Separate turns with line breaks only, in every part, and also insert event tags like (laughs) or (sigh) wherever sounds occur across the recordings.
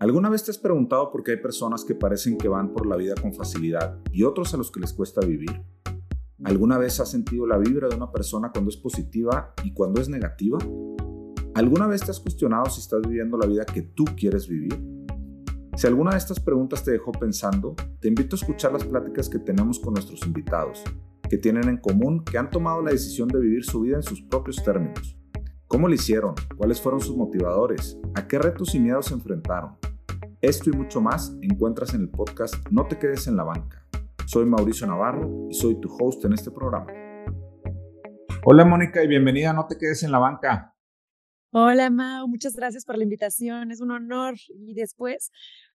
¿Alguna vez te has preguntado por qué hay personas que parecen que van por la vida con facilidad y otros a los que les cuesta vivir? ¿Alguna vez has sentido la vibra de una persona cuando es positiva y cuando es negativa? ¿Alguna vez te has cuestionado si estás viviendo la vida que tú quieres vivir? Si alguna de estas preguntas te dejó pensando, te invito a escuchar las pláticas que tenemos con nuestros invitados, que tienen en común que han tomado la decisión de vivir su vida en sus propios términos. ¿Cómo lo hicieron? ¿Cuáles fueron sus motivadores? ¿A qué retos y miedos se enfrentaron? Esto y mucho más encuentras en el podcast No te quedes en la banca. Soy Mauricio Navarro y soy tu host en este programa. Hola Mónica y bienvenida a No te quedes en la banca.
Hola Mau, muchas gracias por la invitación, es un honor. Y después,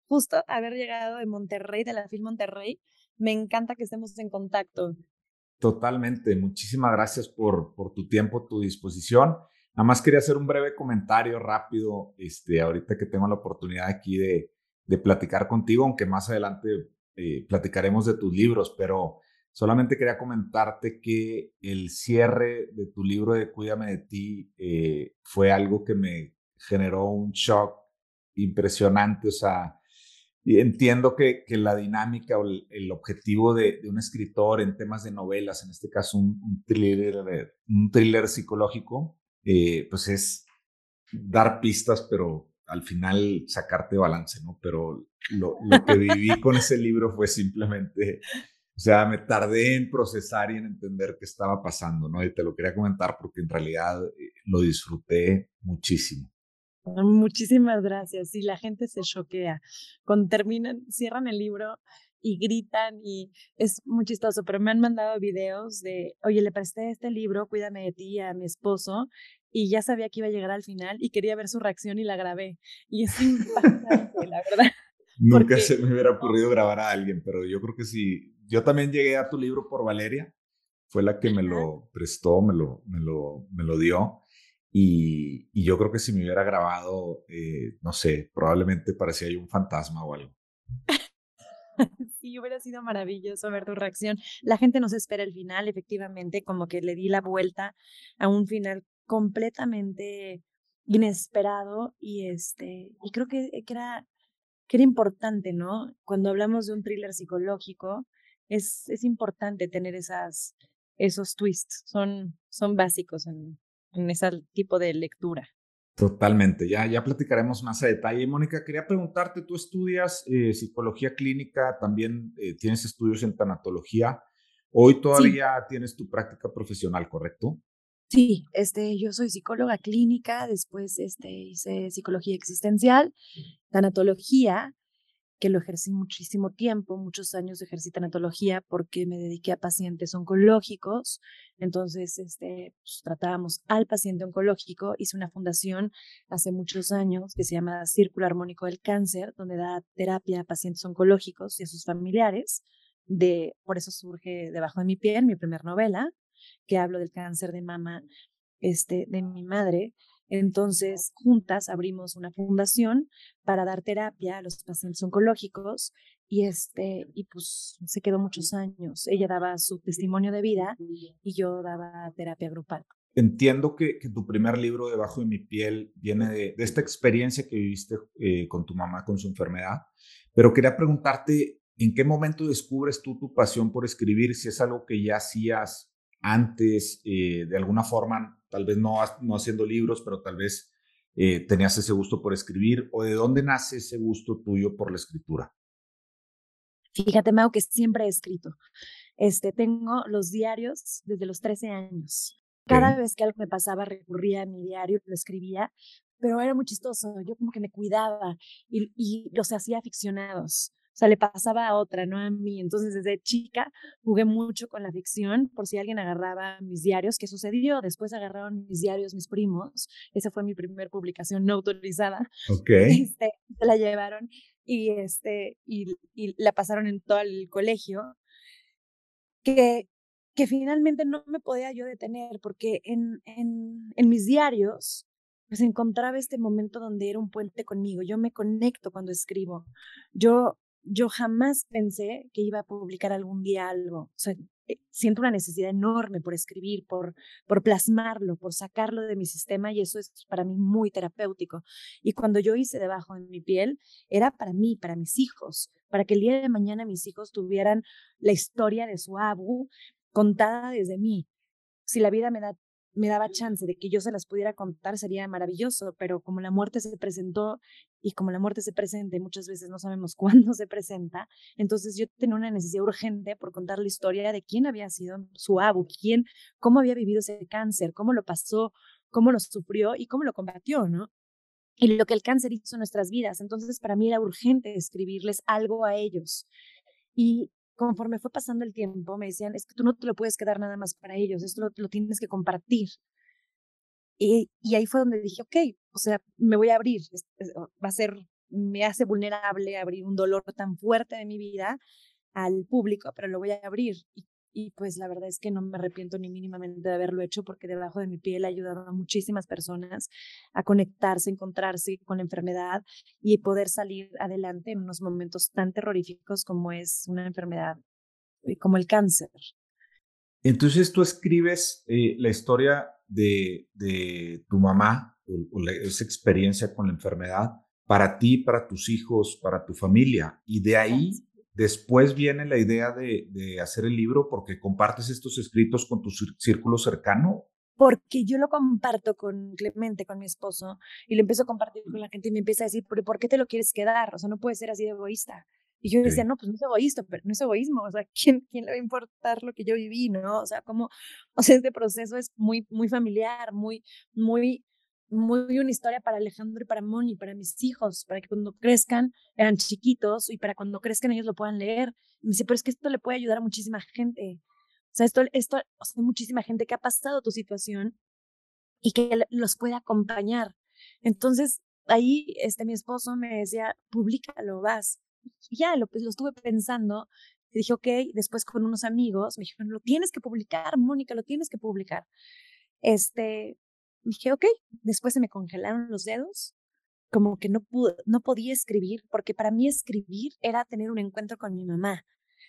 justo haber llegado de Monterrey, de la FIL Monterrey, me encanta que estemos en contacto.
Totalmente, muchísimas gracias por, por tu tiempo, tu disposición. Nada más quería hacer un breve comentario rápido, este, ahorita que tengo la oportunidad aquí de, de platicar contigo, aunque más adelante eh, platicaremos de tus libros, pero solamente quería comentarte que el cierre de tu libro de Cuídame de ti eh, fue algo que me generó un shock impresionante, o sea, entiendo que, la dinámica o el, objetivo de, un escritor en temas de novelas, en este caso un, un, thriller, un thriller psicológico, eh, pues es dar pistas, pero al final sacarte balance, ¿no? Pero lo, lo que viví con ese libro fue simplemente, o sea, me tardé en procesar y en entender qué estaba pasando, ¿no? Y te lo quería comentar porque en realidad eh, lo disfruté muchísimo.
Muchísimas gracias. Y la gente se choquea. Cuando terminan, cierran el libro y gritan y es muy chistoso, pero me han mandado videos de, oye, le presté este libro, cuídame de ti a mi esposo y ya sabía que iba a llegar al final y quería ver su reacción y la grabé. Y es (laughs) impactante, la verdad.
Nunca se me hubiera ocurrido grabar a alguien, pero yo creo que sí. Yo también llegué a tu libro por Valeria, fue la que me lo prestó, me lo, me lo, me lo dio. Y, y, yo creo que si me hubiera grabado, eh, no sé, probablemente parecía yo un fantasma o algo. (laughs)
sí, hubiera sido maravilloso ver tu reacción. La gente nos espera el final, efectivamente, como que le di la vuelta a un final completamente inesperado y este y creo que, que era que era importante, ¿no? Cuando hablamos de un thriller psicológico, es, es importante tener esas, esos twists, son, son básicos en, en ese tipo de lectura.
Totalmente, ya, ya platicaremos más a detalle. Mónica, quería preguntarte, tú estudias eh, psicología clínica, también eh, tienes estudios en tanatología. Hoy todavía tienes tu práctica profesional, ¿correcto?
Sí, este, yo soy psicóloga clínica, después este, hice psicología existencial, tanatología, que lo ejercí muchísimo tiempo, muchos años ejercí tanatología porque me dediqué a pacientes oncológicos. Entonces, este, pues, tratábamos al paciente oncológico. Hice una fundación hace muchos años que se llama Círculo Armónico del Cáncer, donde da terapia a pacientes oncológicos y a sus familiares. De, por eso surge Debajo de mi piel, mi primera novela, que hablo del cáncer de mama este, de mi madre. Entonces, juntas abrimos una fundación para dar terapia a los pacientes oncológicos y este y pues se quedó muchos años. Ella daba su testimonio de vida y yo daba terapia grupal.
Entiendo que, que tu primer libro, Debajo de mi piel, viene de, de esta experiencia que viviste eh, con tu mamá, con su enfermedad, pero quería preguntarte, ¿en qué momento descubres tú tu pasión por escribir? Si es algo que ya hacías antes, eh, de alguna forma, tal vez no, no haciendo libros, pero tal vez eh, tenías ese gusto por escribir, o de dónde nace ese gusto tuyo por la escritura?
Fíjate, Mau, que siempre he escrito. Este, tengo los diarios desde los 13 años. Cada vez que algo me pasaba, recurría a mi diario, lo escribía, pero era muy chistoso. Yo como que me cuidaba y, y los hacía aficionados. O sea, le pasaba a otra, no a mí. Entonces, desde chica jugué mucho con la ficción, por si alguien agarraba mis diarios, ¿qué sucedió? Después agarraron mis diarios mis primos. Esa fue mi primera publicación no autorizada. (laughs)
Ok.
Este, se la llevaron y, este, y, y la pasaron en todo el colegio. Que, que finalmente no me podía yo detener, porque en, en, en mis diarios pues encontraba este momento donde era un puente conmigo. Yo me conecto cuando escribo. Yo yo jamás pensé que iba a publicar algún día algo. Eh, siento una necesidad enorme por escribir, por, por plasmarlo, por sacarlo de mi sistema y eso es para mí muy terapéutico. Y cuando yo hice debajo de mi piel, era para mí, para mis hijos, para que el día de mañana mis hijos tuvieran la historia de su abu contada desde mí. Si la vida me da me daba chance de que yo se las pudiera contar, sería maravilloso, pero como la muerte se presentó y como la muerte se presenta y muchas veces no sabemos (laughs) cuándo se presenta, entonces yo tenía una necesidad urgente por contar la historia de quién había sido su abu, quién, cómo había vivido ese cáncer, cómo lo pasó, cómo lo sufrió y cómo lo combatió, ¿no? Y lo que el cáncer hizo en nuestras vidas. Entonces, para mí era urgente escribirles algo a ellos. Y conforme fue pasando el tiempo, me decían, es que tú no te lo puedes quedar nada más para ellos, esto lo, tienes que compartir. Y, ahí fue donde dije, ok, o sea, me voy a abrir, va a ser, me hace vulnerable abrir un dolor tan fuerte de mi vida al público, pero lo voy a abrir. Y y pues la verdad es que no me arrepiento ni mínimamente de haberlo hecho porque debajo de mi piel ha ayudado a muchísimas personas a conectarse, encontrarse con la enfermedad y poder salir adelante en unos momentos tan terroríficos como es una enfermedad, eh, como el cáncer.
Entonces tú escribes eh, la historia de, de tu mamá o, esa experiencia con la enfermedad para ti, para tus hijos, para tu familia y de ahí Después viene la idea de, hacer el libro porque compartes estos escritos con tu círculo cercano.
Porque yo lo comparto con Clemente, con mi esposo, y lo empiezo a compartir con la gente y me empieza a decir, ¿pero por qué te lo quieres quedar? O sea, no puede ser así de egoísta. Y yo decía, no, pues no es egoísta, pero no es egoísmo, o sea, (laughs) ¿quién, ¿quién le va a importar lo que yo viví, no? O sea, como, (laughs) o sea, este proceso es muy, muy familiar, muy, muy muy una historia para Alejandro y para Moni, para mis hijos, para que cuando crezcan, eran chiquitos y para cuando crezcan ellos lo puedan leer. Y me dice, pero es que esto le puede ayudar a muchísima gente. O sea, esto, esto, o sea, hay muchísima gente que ha pasado tu situación y que los puede acompañar. Entonces, ahí este, mi esposo me decía, públicalo, vas. Ya, lo, pues, lo estuve pensando. Y dije, ok, después con unos amigos me dijeron, lo tienes que publicar, Mónica, lo tienes que publicar. Este, dije, ok, después se me congelaron los dedos, como que no, pude, no podía escribir, porque para mí escribir era tener un encuentro con mi mamá.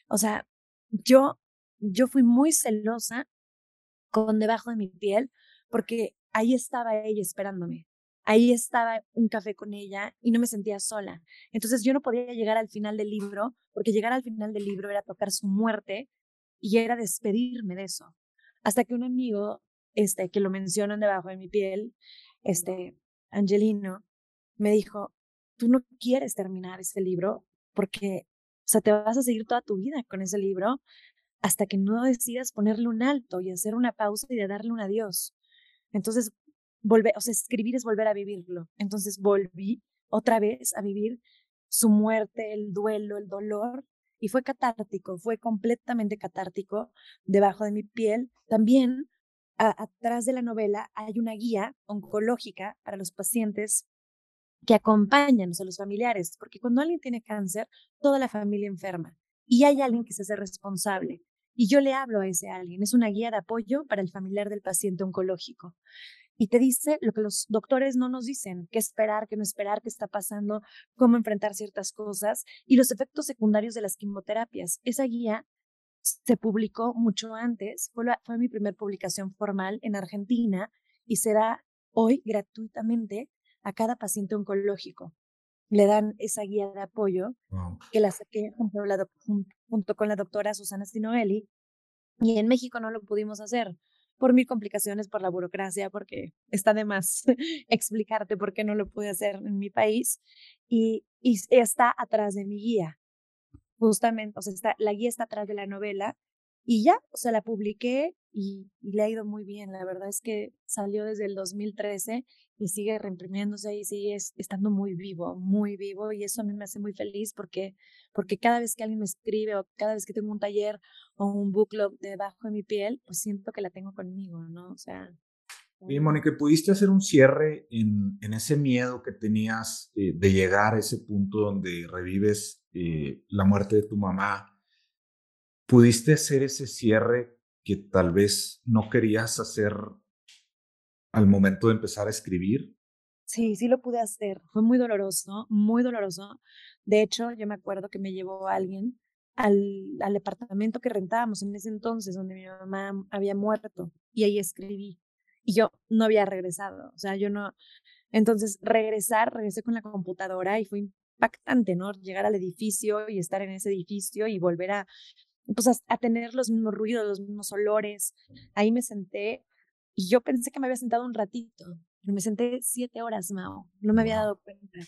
O sea, yo, yo fui muy celosa con debajo de mi piel, porque ahí estaba ella esperándome. Ahí estaba un café con ella y no me sentía sola. Entonces yo no podía llegar al final del libro, porque llegar al final del libro era tocar su muerte y era despedirme de eso. Hasta que un amigo este, que lo mencionan debajo de mi piel, este, Angelino, me dijo, tú no quieres terminar ese libro porque, o sea, te vas a seguir toda tu vida con ese libro hasta que no decidas ponerle un alto y hacer una pausa y darle un adiós. Entonces, volver, o sea, escribir es volver a vivirlo. Entonces volví otra vez a vivir su muerte, el duelo, el dolor, y fue catártico, fue completamente catártico debajo de mi piel. También atrás de la novela hay una guía oncológica para los pacientes que acompañan a los familiares, porque cuando alguien tiene cáncer, toda la familia enferma y hay alguien que se hace responsable. Y yo le hablo a ese alguien, es una guía de apoyo para el familiar del paciente oncológico. Y te dice lo que los doctores no nos dicen, qué esperar, qué no esperar, qué está pasando, cómo enfrentar ciertas cosas y los efectos secundarios de las quimioterapias. Esa guía se publicó mucho antes, fue, fue mi primera publicación formal en Argentina y se da hoy gratuitamente a cada paciente oncológico. Le dan esa guía de apoyo que la saqué junto, junto, con la doctora Susana Stinoelli y en México no lo pudimos hacer por mil complicaciones, por la burocracia, porque está de más (laughs) explicarte por qué no lo pude hacer en mi país y, está atrás de mi guía. Justamente, o sea, está, la guía está atrás de la novela y ya, o sea, la publiqué y, le ha ido muy bien. La verdad es que salió desde el 2013 y sigue reimprimiéndose y sigue estando muy vivo, muy vivo y eso a mí me hace muy feliz porque, porque cada vez que alguien me escribe o cada vez que tengo un taller o un book club debajo de mi piel, pues siento que la tengo conmigo, ¿no? O sea...
Y Mónica, ¿pudiste hacer un cierre en, en ese miedo que tenías eh, de llegar a ese punto donde revives eh, la muerte de tu mamá, ¿pudiste hacer ese cierre que tal vez no querías hacer al momento de empezar a escribir?
Sí, sí lo pude hacer. Fue muy doloroso, muy doloroso. De hecho, yo me acuerdo que me llevó alguien al, departamento que rentábamos en ese entonces, donde mi mamá había muerto, y ahí escribí. Y yo no había regresado, o sea, yo no. Entonces, regresar, regresé con la computadora y fue impactante, ¿no? Llegar al edificio y estar en ese edificio y volver a, pues, a, a tener los mismos ruidos, los mismos olores. Ahí me senté y yo pensé que me había sentado un ratito, pero me senté siete horas, Mao. No me había dado cuenta.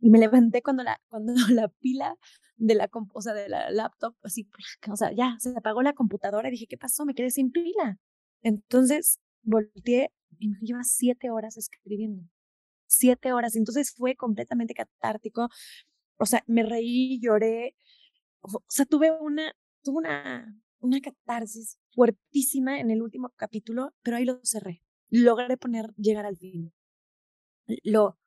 Y me levanté cuando la, cuando (laughs) la pila de la, o sea, de la laptop, así, o sea, ya, se apagó la computadora y dije, ¿qué pasó? Me quedé sin pila. Entonces volteé y me lleva siete horas escribiendo. Siete horas. Entonces fue completamente catártico. O sea, me reí, lloré. O sea, tuve una, tuve una, una catarsis fuertísima en el último capítulo, pero ahí lo cerré. Logré poner, llegar al fin. Lo,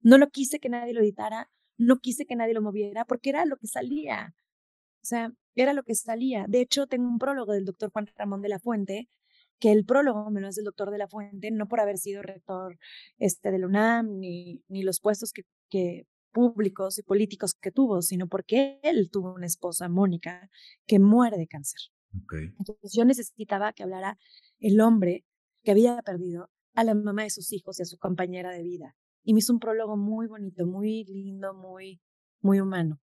no lo quise que nadie lo editara, no quise que nadie lo moviera, porque era lo que salía. O sea, era lo que salía. De hecho, tengo un prólogo del doctor Juan Ramón de la Fuente, que el prólogo me lo hace el doctor de la Fuente, no por haber sido rector este, del UNAM, ni, ni los puestos que, que públicos y políticos que tuvo, sino porque él tuvo una esposa, Mónica, que muere de cáncer. Entonces yo necesitaba que hablara el hombre que había perdido a la mamá de sus hijos y a su compañera de vida. Y me hizo un prólogo muy bonito, muy lindo, muy, muy humano.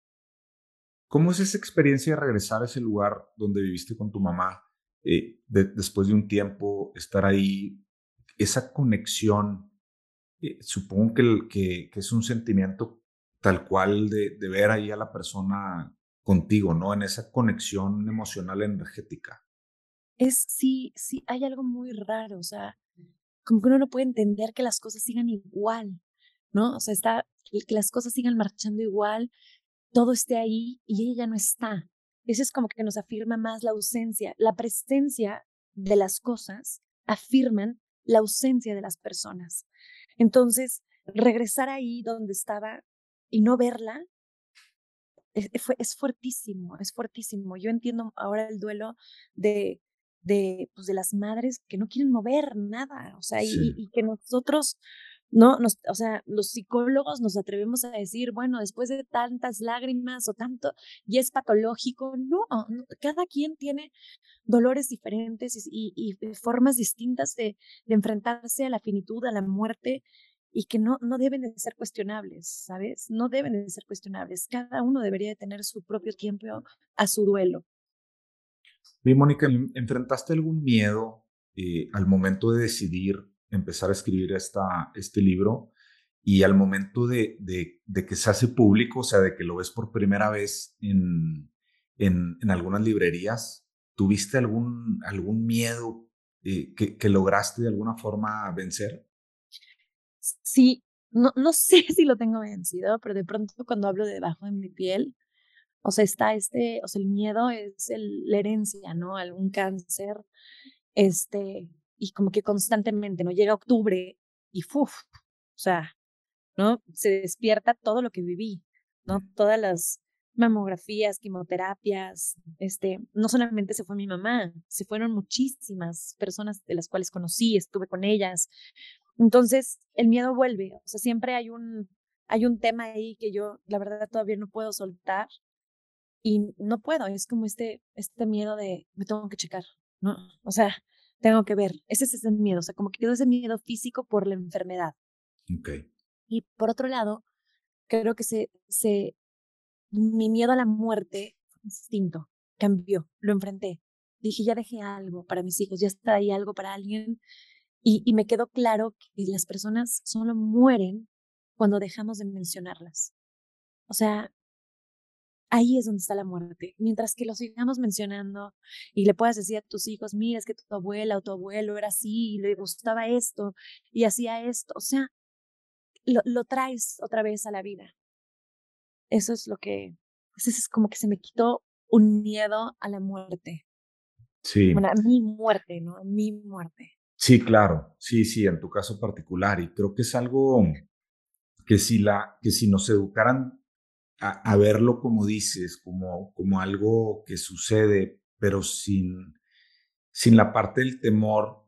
¿Cómo es esa experiencia de regresar a ese lugar donde viviste con tu mamá? Eh, después de un tiempo, estar ahí, esa conexión, eh, supongo que, que, que, es un sentimiento tal cual de, ver ahí a la persona contigo, ¿no? En esa conexión emocional energética.
Es, sí, sí, hay algo muy raro, o sea, como que uno no puede entender que las cosas sigan igual, ¿no? O sea, está, que las cosas sigan marchando igual, todo esté ahí y ella no está. Eso es como que nos afirma más la ausencia. La presencia de las cosas afirman la ausencia de las personas. Entonces, regresar ahí donde estaba y no verla es, es fuertísimo, es fuertísimo. Yo entiendo ahora el duelo de, de, pues, de las madres que no quieren mover nada, o sea, y, que nosotros, no, nos, o sea, los psicólogos nos atrevemos a decir, bueno, después de tantas lágrimas o tanto, y es patológico, no, cada quien tiene dolores diferentes y, y, formas distintas de, de, enfrentarse a la finitud, a la muerte, y que no, no deben de ser cuestionables, ¿sabes? No deben de ser cuestionables. Cada uno debería de tener su propio tiempo a su duelo.
Y Mónica, ¿enfrentaste algún miedo eh, al momento de decidir empezar a escribir esta, este libro y al momento de, de, que se hace público, o sea, de que lo ves por primera vez en, en, en algunas librerías? ¿Tuviste algún, algún miedo eh, que lograste de alguna forma vencer?
Sí, no, no (laughs) sé si lo tengo vencido, pero de pronto cuando hablo de debajo de mi piel, o sea, está este, o sea, el miedo es el, la herencia, ¿no? Algún cáncer, este, y como que constantemente, ¿no? Llega octubre y ¡fuf! O sea, ¿no? Se despierta todo lo que viví, ¿no? Todas las mamografías, quimioterapias, este, no solamente se fue mi mamá, se fueron muchísimas personas de las cuales conocí, estuve con ellas. Entonces, el miedo vuelve, o sea, siempre hay un, hay un tema ahí que yo, la verdad, todavía no puedo soltar, y no puedo, es como este, este miedo de me tengo que checar, ¿no? O sea, tengo que ver, ese es ese miedo, o sea, como que quedó ese miedo físico por la enfermedad.
Ok.
Y por otro lado, creo que se, se, mi miedo a la muerte distinto, cambió, lo enfrenté. Dije, ya dejé algo para mis hijos, ya está ahí algo para alguien. Y, y me quedó claro que las personas solo mueren cuando dejamos de mencionarlas. O sea, ahí es donde está la muerte. Mientras que lo sigamos mencionando y le puedas decir a tus hijos, mira, es que tu abuela o tu abuelo era así y le gustaba esto y hacía esto, o sea, lo, lo traes otra vez a la vida. Eso es lo que, eso es como que se me quitó un miedo a la muerte.
Sí.
Bueno, a mi muerte, ¿no? A mi muerte.
Sí, claro. Sí, sí, en tu caso particular. Y creo que es algo que si, la, que si nos educaran a, verlo como dices, como, como algo que sucede, pero sin, sin la parte del temor,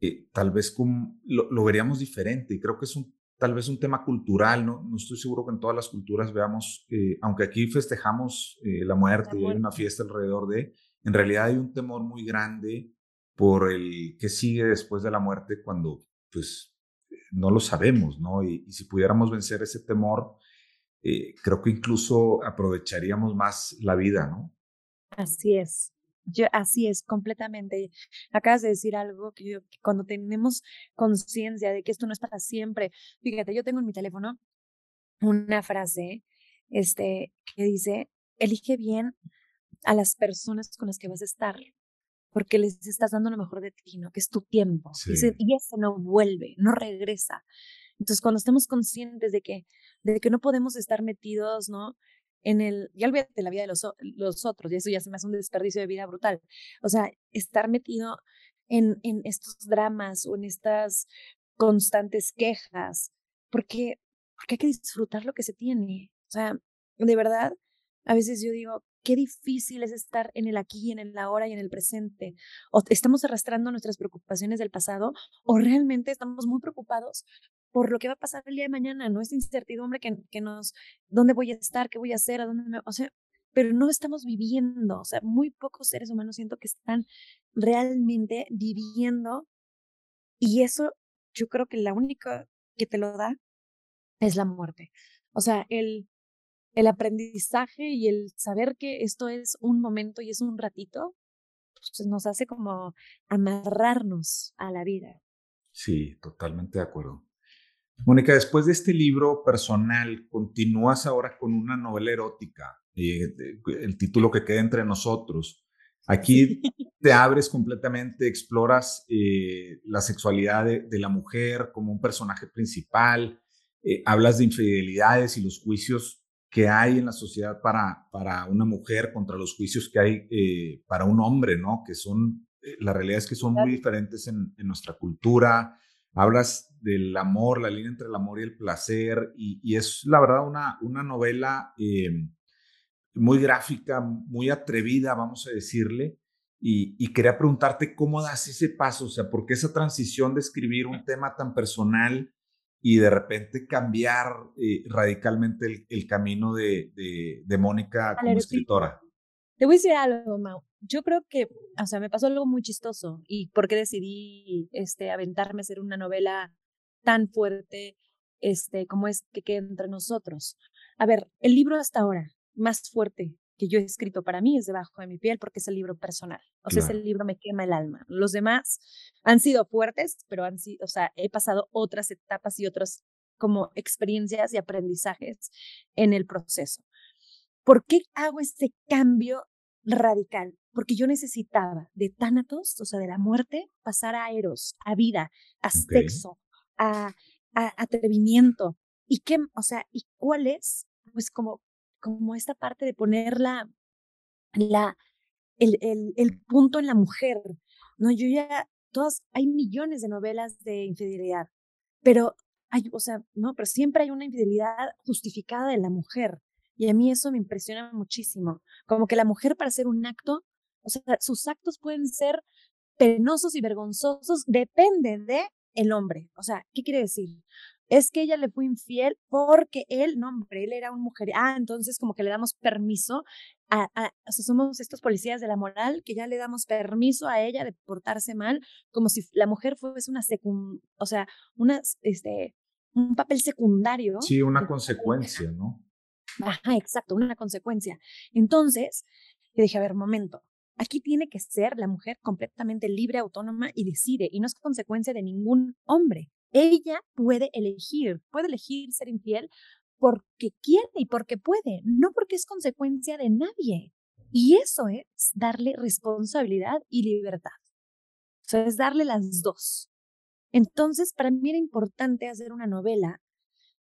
eh, tal vez como, lo, lo, veríamos diferente. Y creo que es un tal vez un tema cultural, ¿no? No estoy seguro que en todas las culturas veamos, eh, aunque aquí festejamos eh, la, muerte y hay una fiesta alrededor de, en realidad hay un temor muy grande por el que sigue después de la muerte cuando, pues, no lo sabemos, ¿no? Y, si pudiéramos vencer ese temor, eh, creo que incluso aprovecharíamos más la vida, ¿no?
Así es. Yo, así es, completamente. Acabas de decir algo que, yo, cuando tenemos conciencia de que esto no es para siempre, fíjate, yo tengo en mi teléfono una frase este, que dice, elige bien a las personas con las que vas a estar, porque les estás dando lo mejor de ti, ¿no? Que es tu tiempo. Y, y ese no vuelve, no regresa. Entonces, cuando estamos conscientes de que, de que no podemos estar metidos, ¿no? en el, ya olvídate la vida de los, los otros, y eso ya se me hace un desperdicio de vida brutal. O sea, estar metido en, en estos dramas o en estas constantes quejas, porque, porque hay que disfrutar lo que se tiene. O sea, de verdad, a veces yo digo, qué difícil es estar en el aquí, en el ahora y en el presente. O estamos arrastrando nuestras preocupaciones del pasado o realmente estamos muy preocupados por lo que va a pasar el día de mañana, ¿no? Esta incertidumbre que, que nos, ¿dónde voy a estar? ¿Qué voy a hacer? ¿A dónde me...? O sea, pero no estamos viviendo, o sea, muy pocos seres humanos siento que están realmente viviendo y eso yo creo que la única que te lo da es la muerte. O sea, el, el aprendizaje y el saber que esto es un momento y es un ratito, pues nos hace como amarrarnos a la vida.
Sí, totalmente de acuerdo. Mónica, después de este libro personal, continúas ahora con una novela erótica, eh, el título que queda entre nosotros. Aquí (laughs) te abres completamente, exploras eh, la sexualidad de, la mujer como un personaje principal, eh, hablas de infidelidades y los juicios que hay en la sociedad para, para una mujer contra los juicios que hay para un hombre, ¿no? Que son, la realidad es que son muy diferentes en, en nuestra cultura, hablas del amor, la línea entre el amor y el placer, y, es la verdad una, una novela em, muy gráfica, muy atrevida, vamos a decirle, y, quería preguntarte cómo das ese paso, o sea, ¿por qué esa transición de escribir un tema tan personal y de repente cambiar eh, radicalmente el, camino de, de, Mónica como escritora?
Te voy a decir algo, Mau yo creo que, o sea, me pasó algo muy chistoso y por qué decidí este, aventarme a hacer una novela tan fuerte este, como es que queda entre nosotros. A ver, el libro hasta ahora más fuerte que yo he escrito para mí es Debajo de mi piel porque es el libro personal. O sea, ese libro me quema el alma. Los demás han sido fuertes, pero han sido, o sea, he pasado otras etapas y otras como experiencias y aprendizajes en el proceso. ¿Por qué hago este cambio radical? porque yo necesitaba de tánatos, o sea, de la muerte, pasar a eros, a vida, a sexo, a, atrevimiento. ¿Y qué, o sea, y cuál es? Pues como, como esta parte de poner la, el, el, el punto en la mujer. No, yo ya, todas, hay millones de novelas de infidelidad, pero hay, o sea, no, pero siempre hay una infidelidad justificada de la mujer. Y a mí eso me impresiona muchísimo. Como que la mujer para hacer un acto o sea, sus actos pueden ser penosos y vergonzosos, depende de el hombre. O sea, ¿qué quiere decir? Es que ella le fue infiel porque él, no, hombre, él era un mujer. Ah, entonces como que le damos permiso a, o sea, somos estos policías de la moral que ya le damos permiso a ella de portarse mal, como si la mujer fuese una secund, o sea, una, este, un papel secundario.
Sí, una consecuencia, ¿no?
Ajá, exacto, una consecuencia. Entonces, yo dije, a ver, momento, Aquí tiene que ser la mujer completamente libre, autónoma y decide, y no es consecuencia de ningún hombre. Ella puede elegir, puede elegir ser infiel porque quiere y porque puede, no porque es consecuencia de nadie. Y eso es darle responsabilidad y libertad. O es darle las dos. Entonces, para mí era importante hacer una novela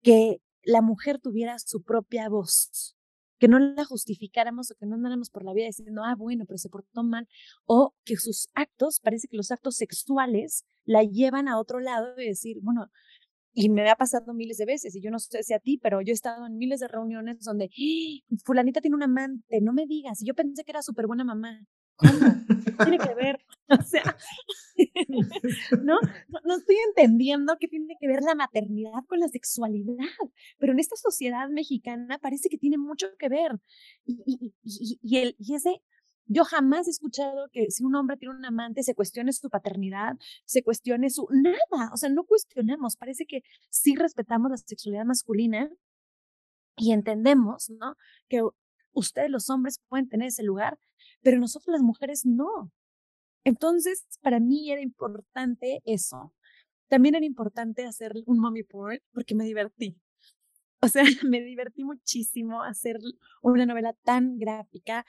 que la mujer tuviera su propia voz, que no la justificáramos o que no andáramos por la vida diciendo, ah, bueno, pero se portó mal, o que sus actos, parece que los actos sexuales la llevan a otro lado y decir, bueno, y me ha pasado miles de veces, y yo no sé si a ti, pero yo he estado en miles de reuniones donde, ¡Ah! fulanita tiene un amante, no me digas, yo pensé que era súper buena mamá. ¿Cómo? Tiene que ver? (laughs) O sea, (laughs) ¿no? ¿no? estoy entendiendo qué tiene que ver la maternidad con la sexualidad, pero en esta sociedad mexicana parece que tiene mucho que ver. Y, y, y, y, el, y ese, yo jamás he escuchado que si un hombre tiene un amante se cuestione su paternidad, se cuestione su... Nada, o sea, no cuestionamos, parece que sí respetamos la sexualidad masculina y entendemos, ¿no? Que ustedes los hombres pueden tener ese lugar, pero nosotros las mujeres no. Entonces, para mí era importante eso. También era importante hacer un mommy porn porque me divertí. O sea, (laughs) me divertí muchísimo hacer una novela tan gráfica,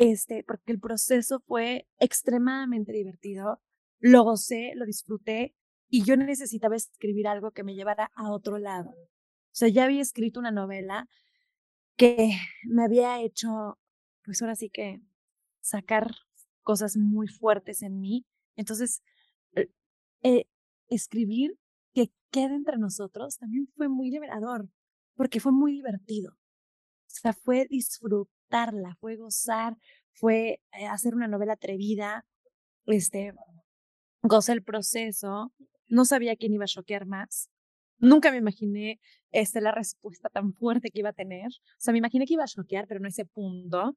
este, porque el proceso fue extremadamente divertido. Lo gocé, lo disfruté y yo necesitaba escribir algo que me llevara a otro lado. O sea, ya había escrito una novela que me había hecho, pues ahora sí que sacar cosas muy fuertes en mí. Entonces, eh, eh, escribir que quede entre nosotros también fue muy liberador, porque fue muy divertido. O sea, fue disfrutarla, fue gozar, fue eh, hacer una novela atrevida, este, gocé el proceso, no sabía quién iba a choquear más, nunca me imaginé este, la respuesta tan fuerte que iba a tener, o sea, me imaginé que iba a choquear, pero no ese punto,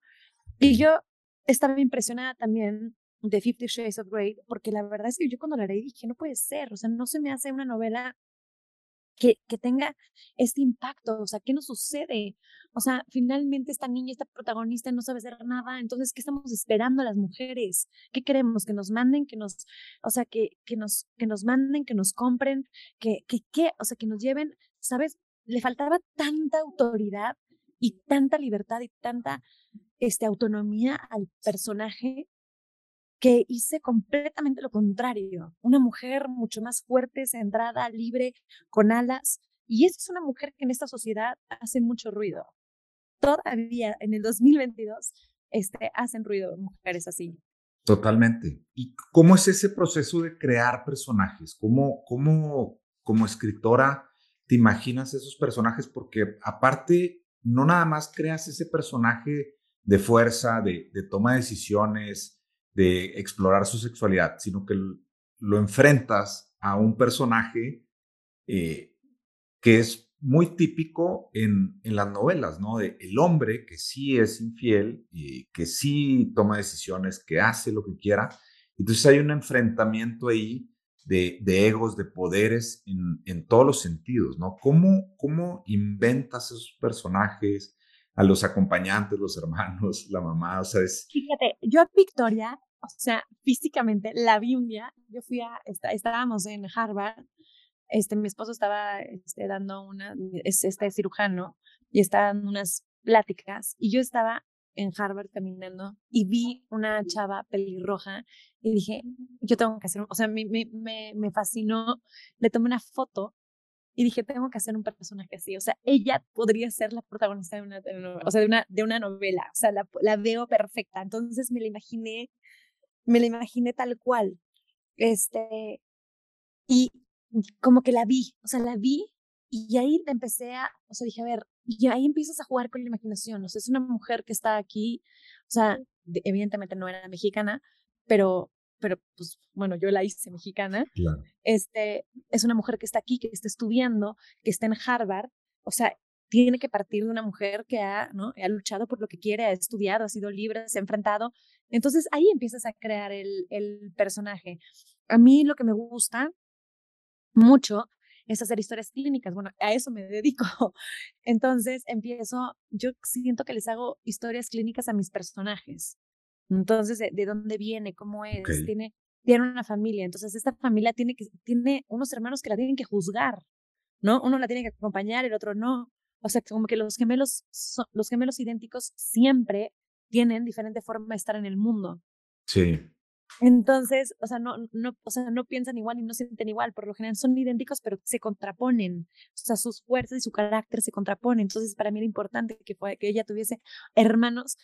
y yo estaba impresionada también de Fifty Shades of Grey, porque la verdad es que yo cuando la leí dije, no puede ser, o sea, no se me hace una novela que, que tenga este impacto, o sea, ¿qué nos sucede? O sea, finalmente esta niña, esta protagonista no sabe hacer nada, entonces, ¿qué estamos esperando a las mujeres? ¿Qué queremos? Que nos manden, que nos, o sea, que, que nos, que nos manden, que nos compren, que, que, que, o sea, que nos lleven, ¿sabes? Le faltaba tanta autoridad y tanta libertad y tanta este, autonomía al personaje que hice completamente lo contrario. Una mujer mucho más fuerte, centrada, libre, con alas. Y esa es una mujer que en esta sociedad hace mucho ruido. Todavía en el 2022 este, hacen ruido mujeres así.
Totalmente. ¿Y cómo es ese proceso de crear personajes? ¿Cómo, cómo como escritora te imaginas esos personajes? Porque aparte, no nada más creas ese personaje de fuerza, de, toma de decisiones, de explorar su sexualidad, sino que lo enfrentas a un personaje eh, que es muy típico en, en, las novelas, ¿no? De el hombre que sí es infiel, y que sí toma decisiones, que hace lo que quiera. Entonces hay un enfrentamiento ahí de, de egos, de poderes en, en, todos los sentidos, ¿no? ¿Cómo, ¿Cómo inventas esos personajes? A los acompañantes, los hermanos, la mamá, o sea, es...
Fíjate, yo a Victoria, o sea, físicamente la vi un día, yo fui a, estábamos en Harvard, este, mi esposo estaba este, dando una, es este cirujano, y estaban dando unas pláticas, y yo estaba en Harvard caminando y vi una chava pelirroja y dije, yo tengo que hacer, o sea, me, me, me fascinó, le tomé una foto y dije, tengo que hacer un personaje así. O sea, ella podría ser la protagonista de una, o sea, de una, de una novela. O sea, la, la veo perfecta. Entonces me la imaginé, me la imaginé tal cual. Este, y como que la vi, o sea, la vi y ahí empecé a, o sea, dije, a ver, y ahí empiezas a jugar con la imaginación. O sea, es una mujer que está aquí, o sea, evidentemente no era mexicana, pero pero pues bueno, yo la hice mexicana. Este, es una mujer que está aquí, que está estudiando, que está en Harvard, o sea, tiene que partir de una mujer que ha, ¿no? ha luchado por lo que quiere, ha estudiado, ha sido libre, se ha enfrentado. Entonces ahí empiezas a crear el, el personaje. A mí lo que me gusta mucho es hacer historias clínicas. Bueno, a eso me (laughs) dedico. Entonces empiezo, yo siento que les hago historias clínicas a mis personajes. Entonces, ¿de, dónde viene? ¿Cómo es? Tiene, tiene una familia. Entonces, esta familia tiene, que, tiene unos hermanos que la tienen que juzgar, ¿no? Uno la tiene que acompañar, el otro no. O sea, como que los gemelos, los gemelos idénticos siempre tienen diferente forma de estar en el mundo.
Sí.
Entonces, o sea, no, no, o sea, no piensan igual y no sienten igual, por lo general son idénticos, pero se contraponen, o sea, sus fuerzas y su carácter se contraponen. Entonces, para mí era importante que, que ella tuviese hermanos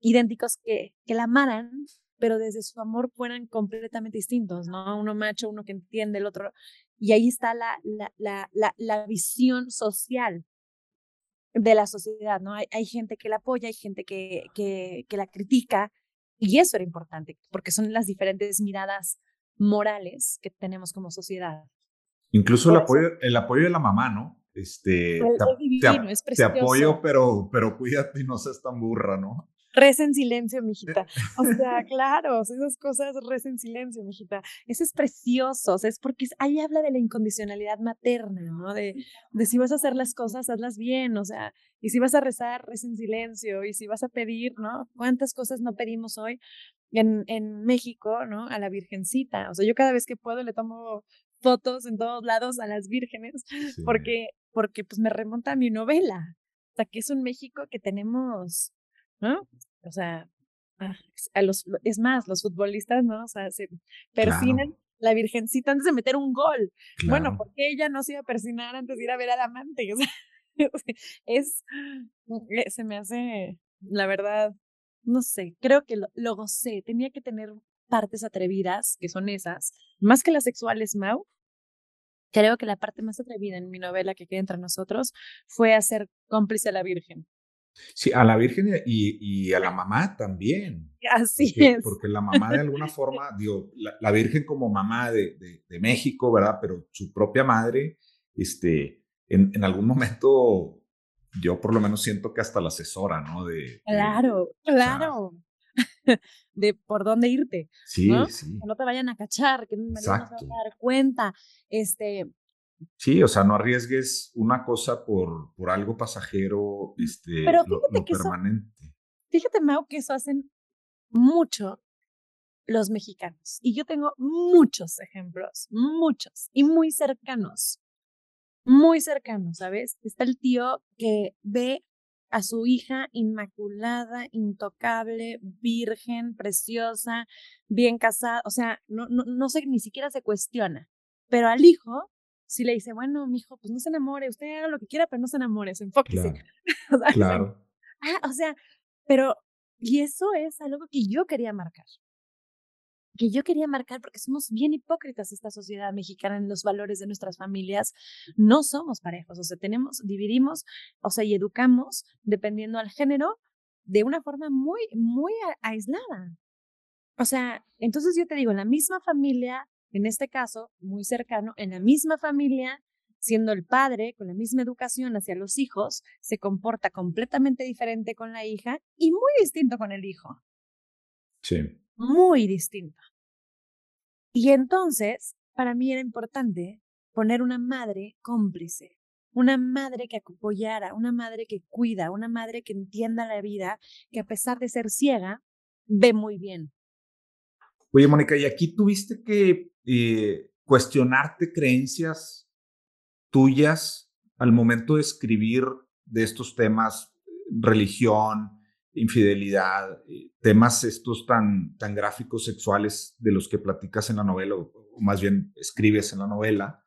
idénticos que, que la amaran, pero desde su amor fueran completamente distintos, ¿no? Uno macho, uno que entiende, el otro. Y ahí está la, la, la, la, la visión social de la sociedad, ¿no? Hay, hay gente que la apoya, hay gente que, que, que la critica, Y eso era importante, porque son las diferentes miradas morales que tenemos como sociedad.
Incluso el apoyo, el apoyo de la mamá, ¿no? Este, te, apoyo, pero, pero cuídate y no seas tan burra, ¿no?
Reza en silencio, mijita. O sea, (laughs) claro, esas cosas, reza en silencio, mijita. Eso es precioso, o sea, es porque ahí habla de la incondicionalidad materna, ¿no? De, de si vas a hacer las cosas, hazlas bien, o sea, y si vas a rezar, reza en silencio, y si vas a pedir, ¿no? ¿Cuántas cosas no pedimos hoy en, en México, ¿no? A la Virgencita. O sea, yo cada vez que puedo le tomo fotos en todos lados a las vírgenes, porque, porque pues me remonta a mi novela. O sea, que es un México que tenemos ¿no? O sea, ah, a los, es más, los futbolistas, ¿no? O sea, se persinan la virgencita antes de meter un gol. Bueno, ¿por qué ella no se iba a persinar antes de ir a ver al amante? (laughs) O sea, es, se me hace, la verdad, no sé, creo que lo, lo gocé, tenía que tener partes atrevidas, que son esas, más que las sexuales, Mau, creo que la parte más atrevida en mi novela que queda entre nosotros fue hacer cómplice a la Virgen.
Sí, a la Virgen y, a la mamá también. (laughs)
Así
es. Porque la mamá de alguna (laughs) forma, digo, la, Virgen como mamá de, de, México, ¿verdad? Pero su propia madre, este, en, en, algún momento, yo por lo menos siento que hasta la asesora, ¿no? De,
claro, claro. (laughs) de por dónde irte.
Sí,
¿no?
sí.
Que no te vayan a cachar, que no se vayan a dar cuenta. Este,
Sí, o sea, no arriesgues una cosa por, por algo pasajero, este,
Pero
lo, permanente.
fíjate, Mau, que eso hacen mucho los mexicanos. Y yo tengo muchos ejemplos, muchos, y muy cercanos, muy cercanos, ¿sabes? Está el tío que ve a su hija inmaculada, intocable, virgen, preciosa, bien casada, o sea, no, no, no se, ni siquiera se cuestiona. Pero al hijo si le dice, bueno, mijo, pues no se enamore, usted haga lo que quiera, pero no se enamore, se enfóquese.
Claro. (laughs) claro.
Ah, o sea, pero, y eso es algo que yo quería marcar. Que yo quería marcar porque somos bien hipócritas esta sociedad mexicana en los valores de nuestras familias. No somos parejos, o sea, tenemos, dividimos, o sea, y educamos dependiendo al género de una forma muy, muy aislada. O sea, entonces yo te digo, en la misma familia en este caso, muy cercano, en la misma familia, siendo el padre con la misma educación hacia los hijos, se comporta completamente diferente con la hija y muy distinto con el hijo.
Sí.
Muy distinto. Y entonces, para mí era importante poner una madre cómplice, una madre que apoyara, una madre que cuida, una madre que entienda la vida, que a pesar de ser ciega, ve muy bien.
Oye, Mónica, ¿y aquí tuviste que eh, cuestionarte creencias tuyas al momento de escribir de estos temas, religión, infidelidad, eh, temas estos tan, tan gráficos sexuales de los que platicas en la novela, o, más bien escribes en la novela.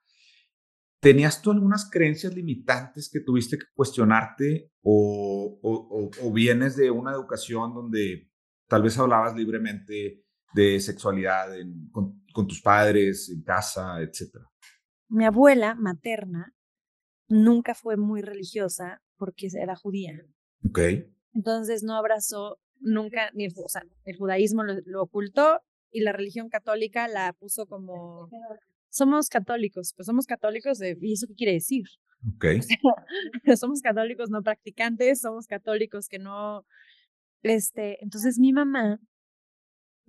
¿Tenías tú algunas creencias limitantes que tuviste que cuestionarte o, o vienes de una educación donde tal vez hablabas libremente de sexualidad con, tus padres, en casa, etcétera?
Mi abuela materna nunca fue muy religiosa porque era judía.
Ok.
Entonces no abrazó nunca, ni el, o sea, el judaísmo lo, ocultó y la religión católica la puso como, somos católicos, pues somos católicos, de, ¿y eso qué quiere decir?
Ok. (laughs)
somos católicos no practicantes, somos católicos que no, este, entonces mi mamá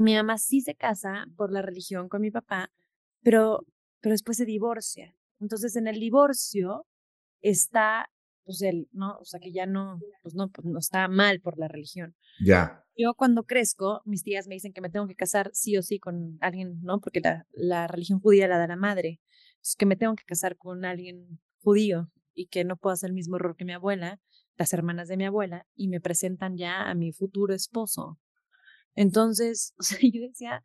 mi mamá sí se casa por la religión con mi papá, pero, pero después se divorcia. Entonces, en el divorcio está, pues él, ¿no? O sea, que ya no, pues no, pues no está mal por la religión.
Ya.
Yo cuando crezco, mis tías me dicen que me tengo que casar sí o sí con alguien, ¿no? Porque la, la religión judía la da la madre. Entonces, que me tengo que casar con alguien judío y que no puedo hacer el mismo error que mi abuela, las hermanas de mi abuela, y me presentan ya a mi futuro esposo. Entonces, (laughs) o sea, yo decía,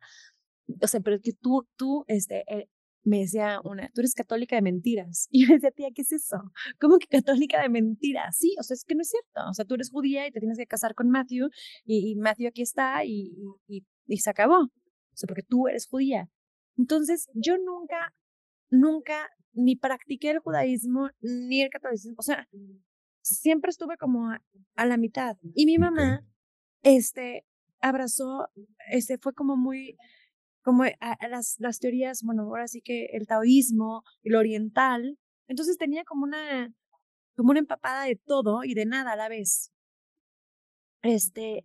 o sea, pero es que tú, tú, este, eh, me decía una, tú eres católica de mentiras. (laughs) Y yo decía, tía, ¿qué es eso? ¿Cómo que católica de mentiras? Sí, o sea, es que no es cierto. O sea, tú eres judía y te tienes que casar con Matthew y, Matthew aquí está y, y, y, se acabó. O sea, porque tú eres judía. Entonces, yo nunca, nunca ni practiqué el judaísmo ni el catolicismo. O sea, siempre estuve como a, a la mitad. Y mi mamá, este, abrazó, este, fue como muy, como las, las teorías, bueno, ahora sí que el taoísmo, el oriental, entonces tenía como una, como una empapada de todo y de nada a la vez. Este,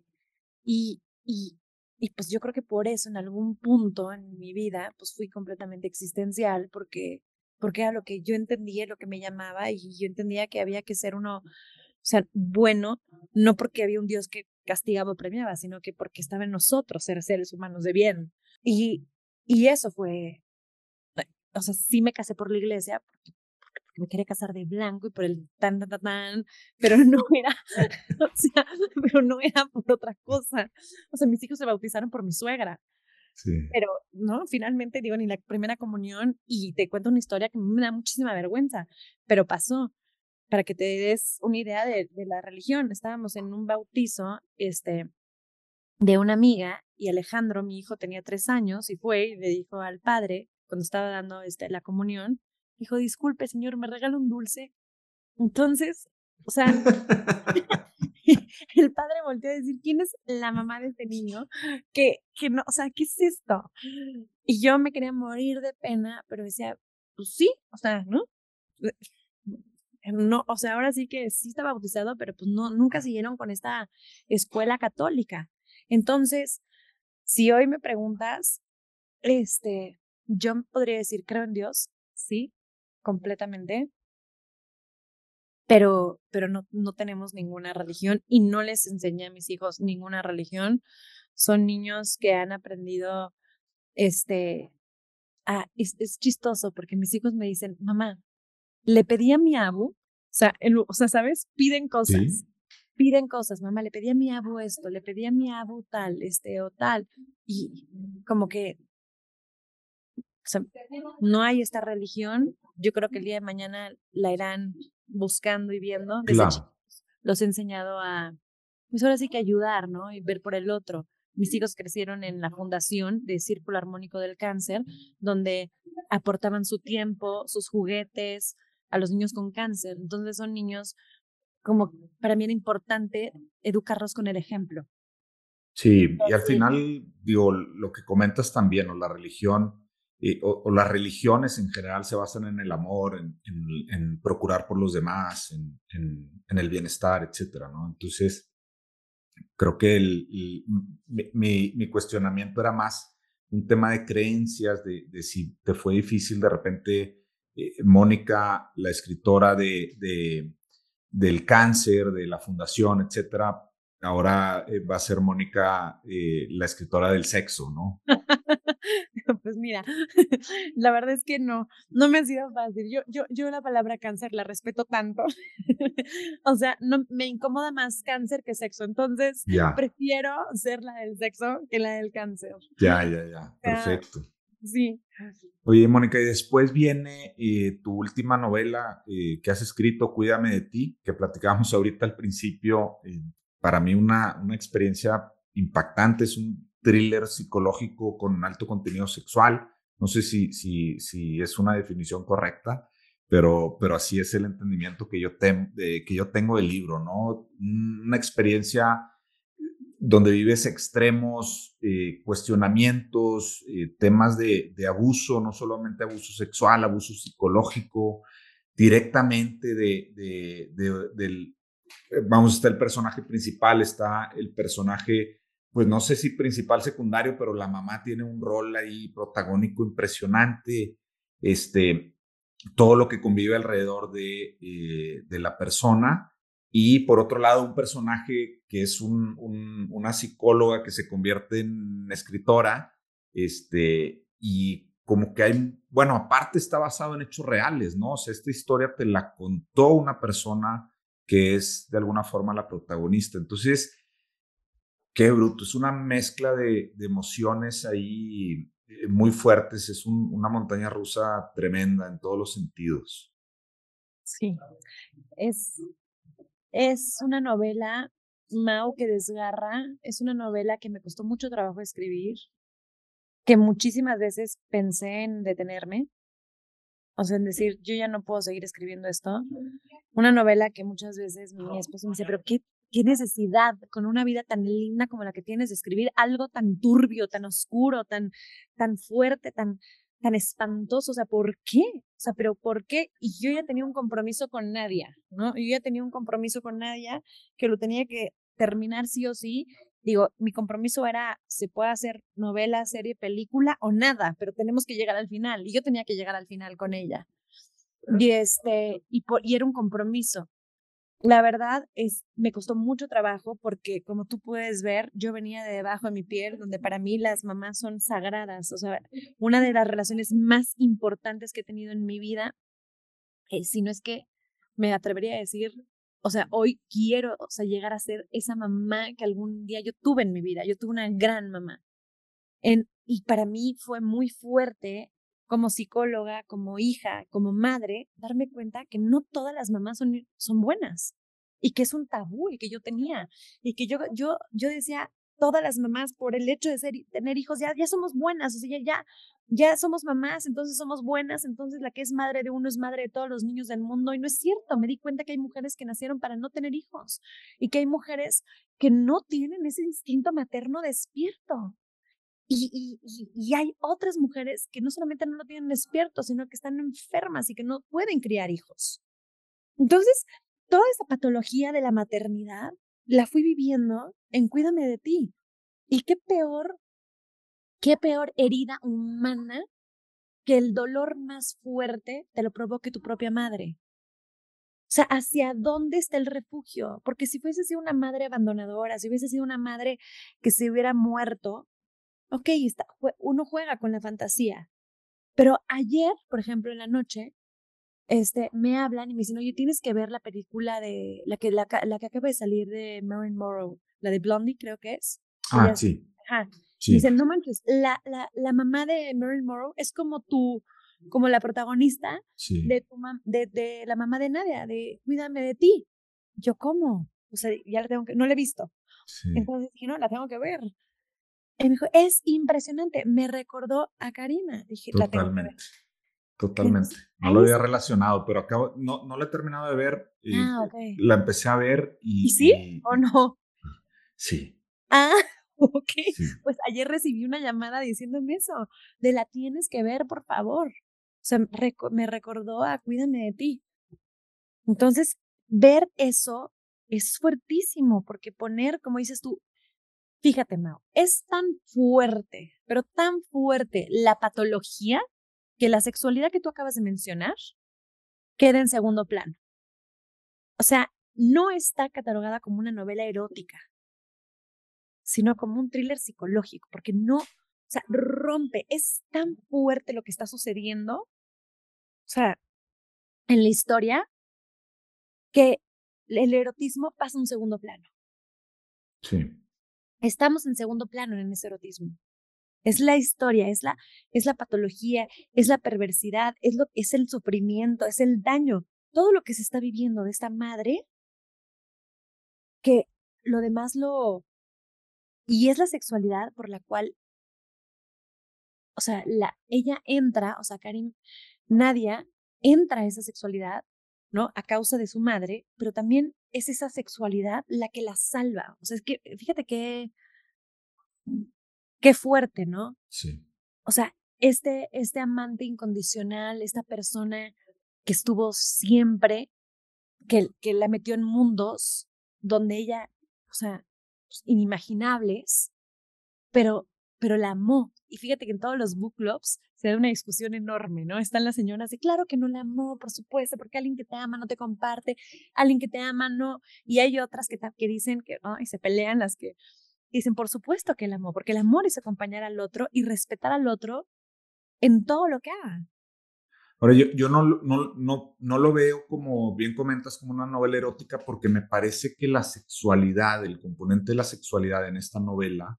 y, y, y pues yo creo que por eso en algún punto en mi vida, pues fui completamente existencial, porque, porque era lo que yo entendía, lo que me llamaba, y yo entendía que había que ser uno, sea, bueno, no porque había un Dios que castigaba o premiaba, sino que porque estaba en nosotros ser seres humanos de bien. Y, y eso fue, o sea, sí me casé por la iglesia, me quería casar de blanco y por el tan, tan, tan, pero no (laughs) era, o sea, pero no era por otra cosa. O sea, mis hijos se bautizaron por mi suegra. Sí. Pero, ¿no? Finalmente, digo, ni la primera comunión, y te cuento una historia que me da muchísima vergüenza, pero pasó. Para que te des una idea de, la religión, estábamos en un bautizo, este, de una amiga, y Alejandro, mi hijo, tenía tres años, y fue y le dijo al padre, cuando estaba dando este, la comunión, dijo, disculpe, señor, ¿me regala un dulce? Entonces, o sea, (laughs) el padre volteó a decir, ¿quién es la mamá de este niño? Que, que no, o sea, ¿qué es esto? Y yo me quería morir de pena, pero decía, pues sí, o sea, ¿no? No, o sea, ahora sí que sí está bautizado, pero pues no, nunca siguieron con esta escuela católica. Entonces, si hoy me preguntas, este, yo podría decir, creo en Dios, sí, completamente, pero, pero no, no tenemos ninguna religión y no les enseñé a mis hijos ninguna religión. Son niños que han aprendido, este, ah, es, es chistoso porque mis hijos me dicen, mamá, le pedí a mi abu, o sea, o sea, ¿sabes? Piden cosas. Piden cosas, mamá, le pedí a mi abu esto, le pedí a mi abu tal, este o tal. Y como que o sea, no hay esta religión. Yo creo que el día de mañana la irán buscando y viendo. Desde los he enseñado a, pues ahora sí que ayudar, ¿no? Y ver por el otro. Mis hijos crecieron en la fundación de Círculo Armónico del Cáncer, donde aportaban su tiempo, sus juguetes a los niños con cáncer. Entonces son niños como para mí era importante educarlos con el ejemplo.
Sí, y al final, digo, lo que comentas también, o la religión, o, las religiones en general se basan en el amor, en, procurar por los demás, en, el bienestar, etcétera, ¿no? Entonces, creo que el, mi, cuestionamiento era más un tema de creencias, de, si te fue difícil de repente, eh, Mónica, la escritora de, de, del cáncer, de la fundación, etcétera, ahora eh, va a ser Mónica eh, la escritora del sexo, ¿no? (laughs)
pues mira, (laughs) la verdad es que no, no me ha sido fácil. Yo, yo, yo la palabra cáncer la respeto tanto. (laughs) o sea, no, me incomoda más cáncer que sexo. Entonces, prefiero ser la del sexo que la del cáncer.
Ya, ya, ya. Perfecto.
Sí.
Oye, Mónica, y después viene eh, tu última novela que has escrito, Cuídame de ti, que platicábamos ahorita al principio, para mí una, una experiencia impactante, es un thriller psicológico con alto contenido sexual. No sé si, si, si es una definición correcta, pero, pero así es el entendimiento que yo, que yo tengo del libro, ¿no? Una experiencia donde vives extremos, eh, cuestionamientos, eh, temas de, abuso, no solamente abuso sexual, abuso psicológico, directamente de, de, del, eh, vamos, está el personaje principal, está el personaje, pues no sé si principal, secundario, pero la mamá tiene un rol ahí protagónico impresionante, este, todo lo que convive alrededor de, de la persona. Y por otro lado, un personaje que es un, una psicóloga que se convierte en escritora, este, y como que hay, bueno, aparte está basado en hechos reales, ¿no? O sea, esta historia te la contó una persona que es de alguna forma la protagonista. Entonces, qué bruto, es una mezcla de, emociones ahí eh, muy fuertes, es una montaña rusa tremenda en todos los sentidos.
Sí, es, es una novela, Mao, que desgarra, es una novela que me costó mucho trabajo escribir, que muchísimas veces pensé en detenerme, o sea, en decir, yo ya no puedo seguir escribiendo esto. Una novela que muchas veces mi esposo me dice, pero ¿qué, qué necesidad con una vida tan linda como la que tienes de escribir algo tan turbio, tan oscuro, tan, tan fuerte, tan, tan espantoso, o sea, ¿por qué? O sea, pero ¿por qué? Y yo ya tenía un compromiso con Nadia, ¿no? Yo ya tenía un compromiso con Nadia que lo tenía que terminar sí o sí. Digo, mi compromiso era, se puede hacer novela, serie, película o nada, pero tenemos que llegar al final. Y yo tenía que llegar al final con ella. Y, este, y, y era un compromiso. La verdad es, me costó mucho trabajo porque como tú puedes ver, yo venía de debajo de mi piel, donde para mí las mamás son sagradas. O sea, una de las relaciones más importantes que he tenido en mi vida, eh, si no es que me atrevería a decir, o sea, hoy quiero, o sea, llegar a ser esa mamá que algún día yo tuve en mi vida. Yo tuve una gran mamá. En, y para mí fue muy fuerte como psicóloga, como hija, como madre, darme cuenta que no todas las mamás son, son buenas y que es un tabú y que yo tenía y que yo, yo, yo decía, todas las mamás por el hecho de ser, tener hijos ya, ya somos buenas, o sea, ya, ya somos mamás, entonces somos buenas, entonces la que es madre de uno es madre de todos los niños del mundo y no es cierto, me di cuenta que hay mujeres que nacieron para no tener hijos y que hay mujeres que no tienen ese instinto materno despierto y, y, hay otras mujeres que no solamente no lo tienen despierto, sino que están enfermas y que no pueden criar hijos. Entonces, toda esa patología de la maternidad la fui viviendo en Cuídame de ti. Y qué peor, qué peor herida humana que el dolor más fuerte te lo provoque tu propia madre. O sea, ¿hacia dónde está el refugio? Porque si fuese sido una madre abandonadora, si hubiese sido una madre que se hubiera muerto, ok, está, uno juega con la fantasía. Pero ayer, por ejemplo, en la noche, este, me hablan y me dicen, oye, tienes que ver la película de la que, la, la que acaba de salir de Marilyn Monroe, la de Blondie, creo que es.
Ah, sí.
Ajá. Dicen, no manches, la, la, la mamá de Marilyn Monroe es como tu, como la protagonista de, tu de, de la mamá de Nadia, de Cuídame de ti. Yo, ¿cómo? O sea, ya la tengo que, no la he visto. Entonces dije, no, la tengo que ver. Y me dijo, es impresionante, me recordó a Karina. Dije,
Totalmente. Totalmente. No lo había relacionado, pero acabo, no, no la he terminado de ver. Y ah, La empecé a ver y.
¿Y sí o no?
Sí.
Ah, (laughs) ok. Pues ayer recibí una llamada diciéndome eso, de la tienes que ver, por favor. O sea, me recordó a Cuídame de ti. Entonces, ver eso es fuertísimo, porque poner, como dices tú, Fíjate, Mao, es tan fuerte, pero tan fuerte la patología que la sexualidad que tú acabas de mencionar queda en segundo plano. O sea, no está catalogada como una novela erótica, sino como un thriller psicológico, porque no, o sea, rompe, es tan fuerte lo que está sucediendo, o sea, en la historia, que el erotismo pasa a un segundo plano.
Sí
estamos en segundo plano en ese erotismo. Es la historia, es la, es la patología, es la perversidad, es, lo, es el sufrimiento, es el daño, todo lo que se está viviendo de esta madre, que lo demás lo... Y es la sexualidad por la cual, o sea, la, ella entra, o sea, Karim, Nadia entra a esa sexualidad, ¿no? A causa de su madre, pero también es esa sexualidad la que la salva. O sea, es que fíjate qué, qué fuerte, ¿no?
Sí.
O sea, este, este amante incondicional, esta persona que estuvo siempre, que, que la metió en mundos donde ella, o sea, pues, inimaginables, pero, pero la amó. Y fíjate que en todos los book clubs se da una discusión enorme, ¿no? Están las señoras y claro que no la amó, por supuesto, porque alguien que te ama no te comparte, alguien que te ama no. Y hay otras que, que dicen que, ¿no? Y se pelean las que dicen, por supuesto que el amor, porque el amor es acompañar al otro y respetar al otro en todo lo que haga.
Ahora, yo, yo no, no, no, no lo veo como, bien comentas, como una novela erótica, porque me parece que la sexualidad, el componente de la sexualidad en esta novela,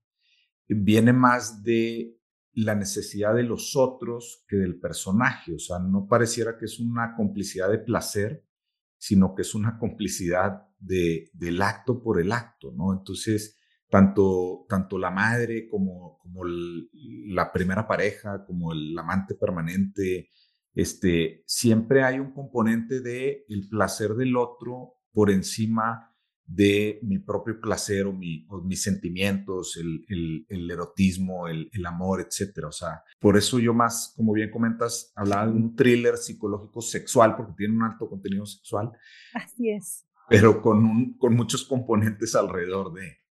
viene más de la necesidad de los otros que del personaje. O sea, no pareciera que es una complicidad de placer, sino que es una (laughs) complicidad de, del acto por el acto, ¿no? Entonces, tanto, tanto la madre como, como la primera pareja, como el amante permanente, este, siempre hay un componente de el placer del otro por encima de mi propio placer o, mi, mis sentimientos, el, el, erotismo, el, el, amor, etcétera. O sea, por eso yo más, como bien comentas, hablaba de un thriller psicológico sexual, porque tiene un alto contenido sexual.
Así es.
Pero con, un, con muchos componentes alrededor de...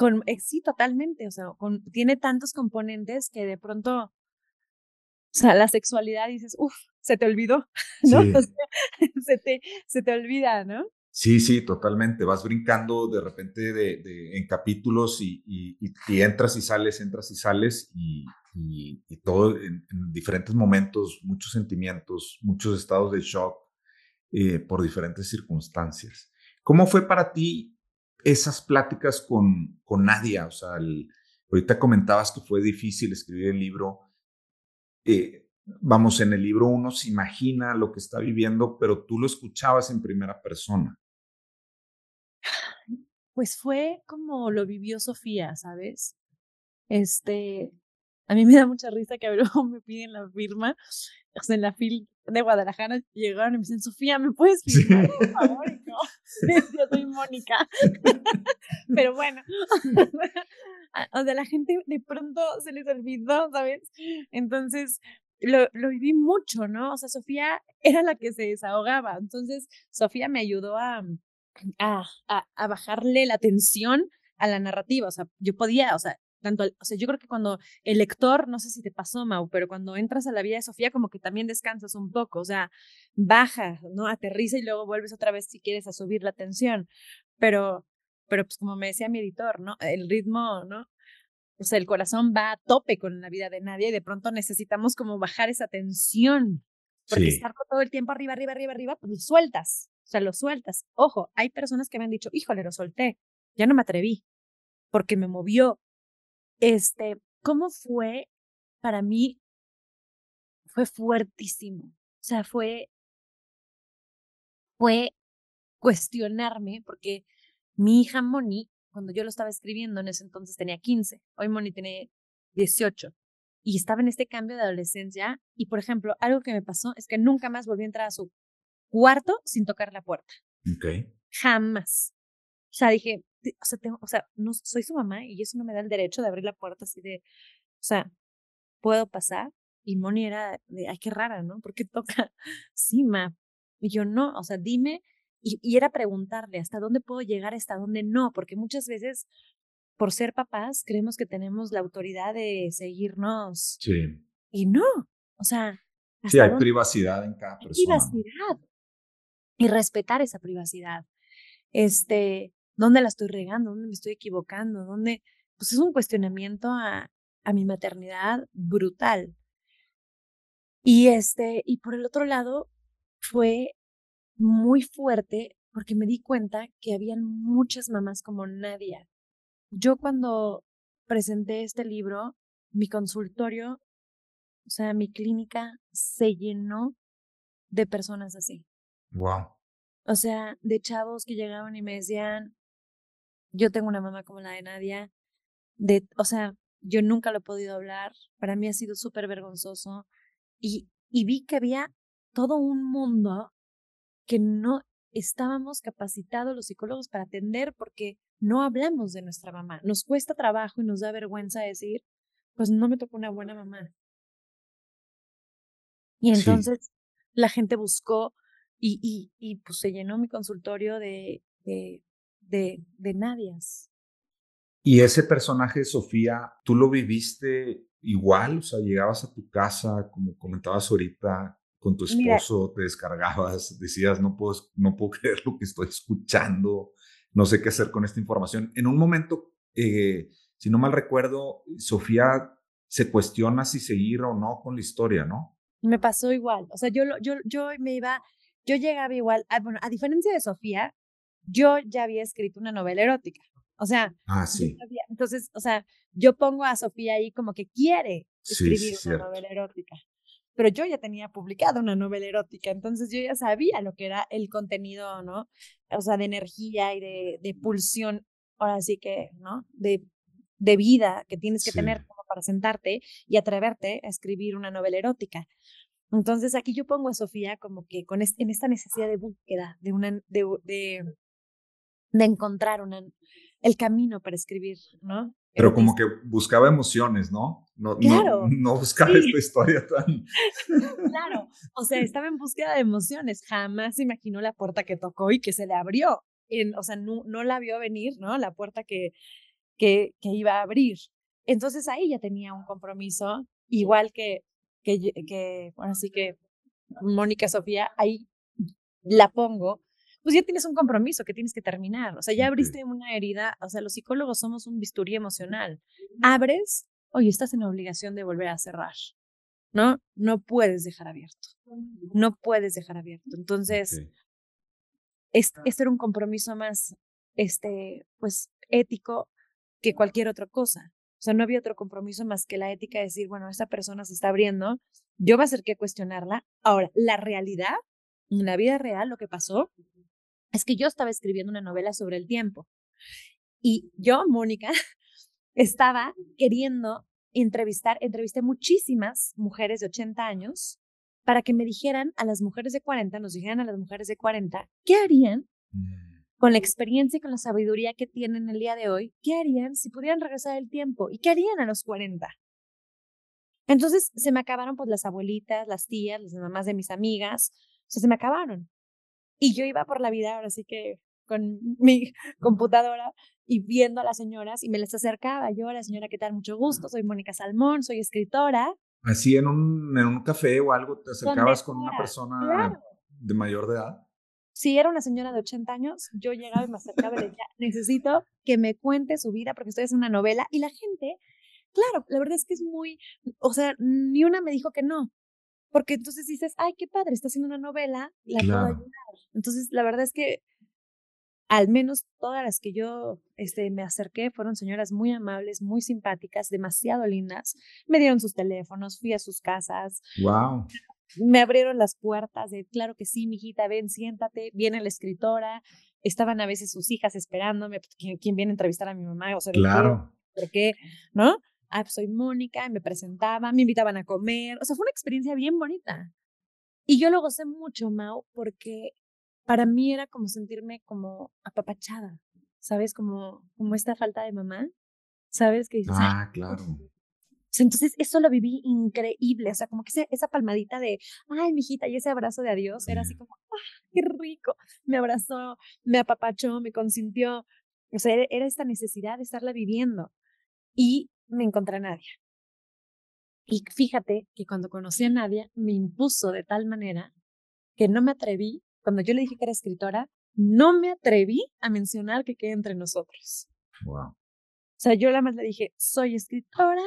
Con, eh, sí, totalmente. O sea, con, tiene tantos componentes que de pronto, o sea, la sexualidad dices, uff, se te olvidó, (laughs) ¿no? (laughs) se, te, se te olvida, ¿no?
Sí, sí, totalmente. Vas brincando de repente de, en capítulos y, y, entras y sales, entras y sales y, y todo en, diferentes momentos, muchos sentimientos, muchos estados de shock eh, por diferentes circunstancias. ¿Cómo fue para ti esas pláticas con, con Nadia? O sea, ahorita comentabas que fue difícil escribir el libro. Eh, vamos, en el libro uno se imagina lo que está viviendo, pero tú lo escuchabas en primera persona.
Pues fue como lo vivió Sofía, ¿sabes? Este, a mí me da mucha risa que a ver (laughs) me piden la firma, o sea, en la fil de Guadalajara llegaron y me dicen, Sofía, ¿me puedes firmar, por favor? (laughs) yo soy Mónica. (laughs) Pero bueno, (laughs) o sea, la gente de pronto se les olvidó, ¿sabes? Entonces, lo, lo viví mucho, ¿no? O sea, Sofía era la que se desahogaba. Entonces, Sofía me ayudó a, a, a, a bajarle la tensión a la narrativa. O sea, yo podía, o sea, tanto, o sea, yo creo que cuando el lector, no sé si te pasó, Mau, pero cuando entras a la vida de Sofía, como que también descansas un poco, o sea, baja, ¿no? Aterriza y luego vuelves otra vez si quieres a subir la tensión. Pero, pero pues como me decía mi editor, ¿no? El ritmo, ¿no? O sea, el corazón va a tope con la vida de nadie y de pronto necesitamos como bajar esa tensión. Porque estar todo el tiempo arriba, arriba, arriba, arriba, pues lo sueltas. O sea, lo sueltas. Ojo, hay personas que me han dicho, híjole, lo solté. Ya no me atreví. Porque me movió. Este, ¿cómo fue para mí? Fue fuertísimo. O sea, fue, fue cuestionarme porque mi hija Moni cuando yo lo estaba escribiendo en ese entonces tenía 15, hoy Moni tiene 18 y estaba en este cambio de adolescencia y por ejemplo, algo que me pasó es que nunca más volví a entrar a su cuarto sin tocar la puerta.
Okay.
Jamás. O sea, dije, o sea, tengo, o sea, no soy su mamá y eso no me da el derecho de abrir la puerta así de, o sea, puedo pasar y Moni era de, ay, qué rara, ¿no? Porque toca, (laughs) sí, ma. Y yo no, o sea, dime y, era preguntarle hasta dónde puedo llegar, hasta dónde no, porque muchas veces por ser papás creemos que tenemos la autoridad de seguirnos.
Sí.
Y no, o sea.
Sí, hay privacidad en cada persona.
Privacidad. Y respetar esa privacidad. Este, ¿dónde la estoy regando? ¿Dónde me estoy equivocando? ¿Dónde? Pues es un cuestionamiento a, a mi maternidad brutal. Y este, y por el otro lado, fue muy fuerte porque me di cuenta que habían muchas mamás como Nadia. Yo cuando presenté este libro, mi consultorio, o sea, mi clínica se llenó de personas así.
Wow.
O sea, de chavos que llegaban y me decían, yo tengo una mamá como la de Nadia, de, o sea, yo nunca lo he podido hablar, para mí ha sido súper vergonzoso y, y vi que había todo un mundo que no estábamos capacitados los psicólogos para atender porque no hablamos de nuestra mamá. Nos cuesta trabajo y nos da vergüenza decir, pues no me tocó una buena mamá. Y entonces la gente buscó y, y, y pues se llenó mi consultorio de, de, de, de Nadias.
Y ese personaje, Sofía, ¿tú lo viviste igual? O sea, llegabas a tu casa, como comentabas ahorita, con tu esposo, te descargabas, decías, no puedo, no puedo (laughs) creer lo que estoy escuchando, no sé qué hacer con esta información. En un momento, eh, si no mal recuerdo, Sofía se cuestiona si seguir o no con la historia, ¿no?
Me pasó igual, o sea, yo, yo, yo me iba, yo llegaba igual, a, bueno, a diferencia de Sofía, yo ya había escrito una novela erótica, o sea,
ah, sí.
entonces, o sea, yo pongo a Sofía ahí como que quiere escribir una novela erótica pero yo ya tenía publicado una novela erótica, entonces yo ya sabía lo que era el contenido, ¿no? O sea, de energía y de, de pulsión, ahora sí que, ¿no? De, de vida que tienes que tener como para sentarte y atreverte a escribir una novela erótica. Entonces aquí yo pongo a Sofía como que con en esta necesidad de búsqueda de una de, de de encontrar una, el camino para escribir, ¿no?
Pero como que buscaba emociones, ¿no? No,
claro.
no, buscaba esta historia tan... (laughs)
claro, o sea, estaba en búsqueda de emociones. Jamás imaginó la puerta que tocó y que se le abrió. o sea, no, no la vio venir, ¿no? La puerta que, que, que iba a abrir. Entonces ahí ya tenía un compromiso, igual que, que, que bueno, así que Mónica Sofía, ahí la pongo pues ya tienes un compromiso que tienes que terminar. O sea, ya abriste una herida. O sea, los psicólogos somos un bisturí emocional. Abres, oye, estás en obligación de volver a cerrar. ¿No? No puedes dejar abierto. No puedes dejar abierto. Entonces, este, era un compromiso más, este, pues, ético que cualquier otra cosa. O sea, no había otro compromiso más que la ética de decir, bueno, esta persona se está abriendo, yo va a ser que cuestionarla. Ahora, la realidad, en la vida real, lo que pasó es que yo estaba escribiendo una novela sobre el tiempo y yo, Mónica, (laughs) estaba queriendo entrevistar, entrevisté muchísimas mujeres de 80 años para que me dijeran a las mujeres de 40, nos dijeran a las mujeres de 40, ¿qué harían mm. con la experiencia y con la sabiduría que tienen el día de hoy? ¿Qué harían si pudieran regresar el tiempo? ¿Y qué harían a los 40? Entonces se me acabaron pues las abuelitas, las tías, las mamás de mis amigas, o sea, se me acabaron. Y yo iba por la vida, ahora sí que con mi (laughs) computadora y viendo a las señoras y me les acercaba. Yo, la señora, ¿qué tal? Mucho gusto, soy Mónica Salmón, soy escritora.
Así en un, en un café o algo, te acercabas con, una persona de mayor de edad.
Si era una señora de 80 años, yo llegaba y me acercaba y le decía, necesito que me cuente su vida porque estoy haciendo una novela. Y la gente, claro, la verdad es que es muy, o sea, ni una me dijo que no. Porque entonces dices, ay, qué padre, está haciendo una novela, la puedo ayudar. Entonces, la verdad es que al menos todas las que yo este, me acerqué fueron señoras muy amables, muy simpáticas, demasiado lindas. Me dieron sus teléfonos, fui a sus casas.
Wow.
Me abrieron las puertas de, claro que sí, mijita, ven, siéntate, viene la escritora. Estaban a veces sus hijas esperándome, ¿quién, viene a entrevistar a mi mamá? O sea,
claro.
¿por qué? ¿No? Ah, pues soy Mónica, me presentaba, me invitaban a comer, o sea, fue una experiencia bien bonita. Y yo lo gocé mucho, Mau, porque para mí era como sentirme como apapachada, ¿sabes? Como, como esta falta de mamá, ¿sabes? Que
ah, claro.
Entonces, eso lo viví increíble, o sea, como que esa palmadita de, ay, mijita, y ese abrazo de adiós era así como, ¡ah, qué rico! Me abrazó, me apapachó, me consintió. O sea, era esta necesidad de estarla viviendo. Y me encontré a Nadia. Y fíjate que cuando conocí a Nadia, me impuso de tal manera que no me atreví, cuando yo le dije que era escritora, no me atreví a mencionar que quede entre nosotros.
Wow.
O sea, yo la más le dije, soy escritora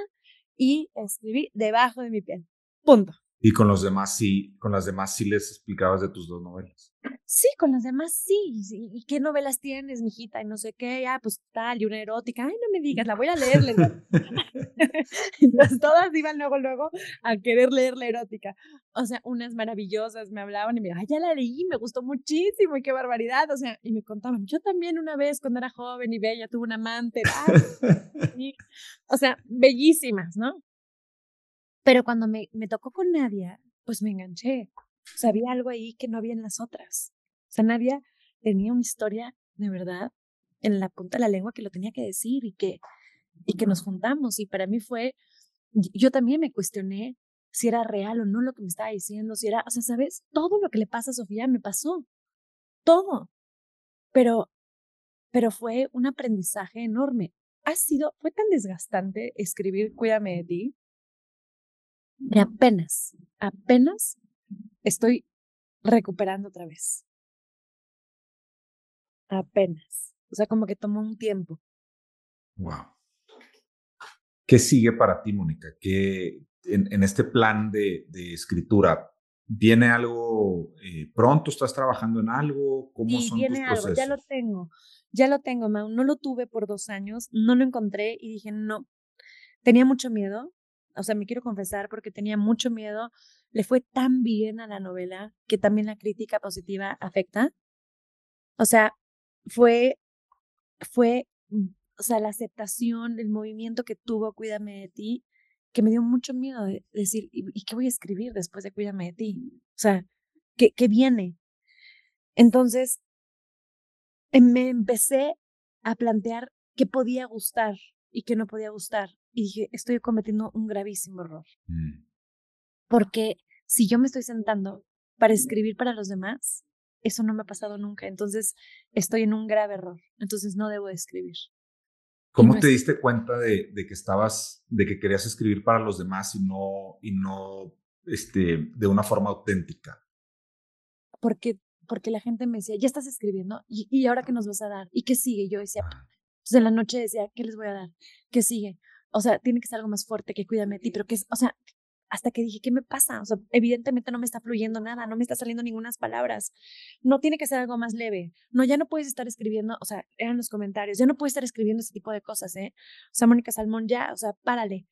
y escribí debajo de mi piel. Punto.
Y con los demás sí, con las demás sí les explicabas de tus dos novelas.
Sí, con los demás sí. ¿Y qué novelas tienes, mijita? Y no sé qué, ah, pues tal, y una erótica. Ay, no me digas, la voy a leer. (laughs) (laughs) Entonces todas iban luego, luego a querer leer la erótica. O sea, unas maravillosas me hablaban y me ay, ya la leí, me gustó muchísimo y qué barbaridad. O sea, y me contaban, yo también una vez cuando era joven y bella tuve un amante. (laughs) O sea, bellísimas, ¿no? Pero cuando me, me tocó con Nadia, pues me enganché. O sea, había algo ahí que no había en las otras. O sea, Nadia tenía una historia de verdad en la punta de la lengua que lo tenía que decir y que, y que nos juntamos. Y para mí fue, yo también me cuestioné si era real o no lo que me estaba diciendo, si era, o sea, ¿sabes? Todo lo que le pasa a Sofía me pasó. Todo. Pero, pero fue un aprendizaje enorme. Ha sido, fue tan desgastante escribir Cuídame de ti, y apenas, apenas estoy recuperando otra vez. Apenas. O sea, como que tomó un tiempo.
Wow. ¿Qué sigue para ti, Mónica? ¿Qué, en, este plan de, escritura, ¿viene algo eh, pronto? ¿Estás trabajando en algo? ¿Cómo
sí,
son
viene
tus procesos?
algo, ya lo tengo. Ya lo tengo, Mau. No lo tuve por dos años, no lo encontré y dije, no. Tenía mucho miedo, o sea, me quiero confesar porque tenía mucho miedo, le fue tan bien a la novela que también la crítica positiva afecta. O sea, fue, fue, mm, o sea, la aceptación, el movimiento que tuvo Cuídame de ti, que me dio mucho miedo de decir, ¿y, qué voy a escribir después de Cuídame de ti? O sea, ¿qué, qué viene? Entonces, me empecé a plantear qué podía gustar y qué no podía gustar. Y dije, estoy cometiendo un gravísimo error. Mm. Porque si yo me estoy sentando para escribir para los demás, eso no me ha pasado nunca. Entonces, estoy en un grave error. Entonces, no debo escribir.
¿Cómo te diste cuenta de, de, que estabas, de que querías escribir para los demás y no, y no este, de una forma auténtica?
Porque, porque la gente me decía, ya estás escribiendo, ¿y, y ahora qué nos vas a dar? ¿Y qué sigue? yo decía, entonces en la noche decía, ¿qué les voy a dar? ¿Qué sigue? O sea, tiene que ser algo más fuerte que cuídame a ti, pero que es, o sea, hasta que dije, ¿qué me pasa? O sea, evidentemente no me está fluyendo nada, no me está saliendo ninguna palabras. No tiene que ser algo más leve. No, ya no puedes estar escribiendo, o sea, eran los comentarios, ya no puedes estar escribiendo ese tipo de cosas, ¿eh? O sea, Mónica Salmón, ya, o sea, párale.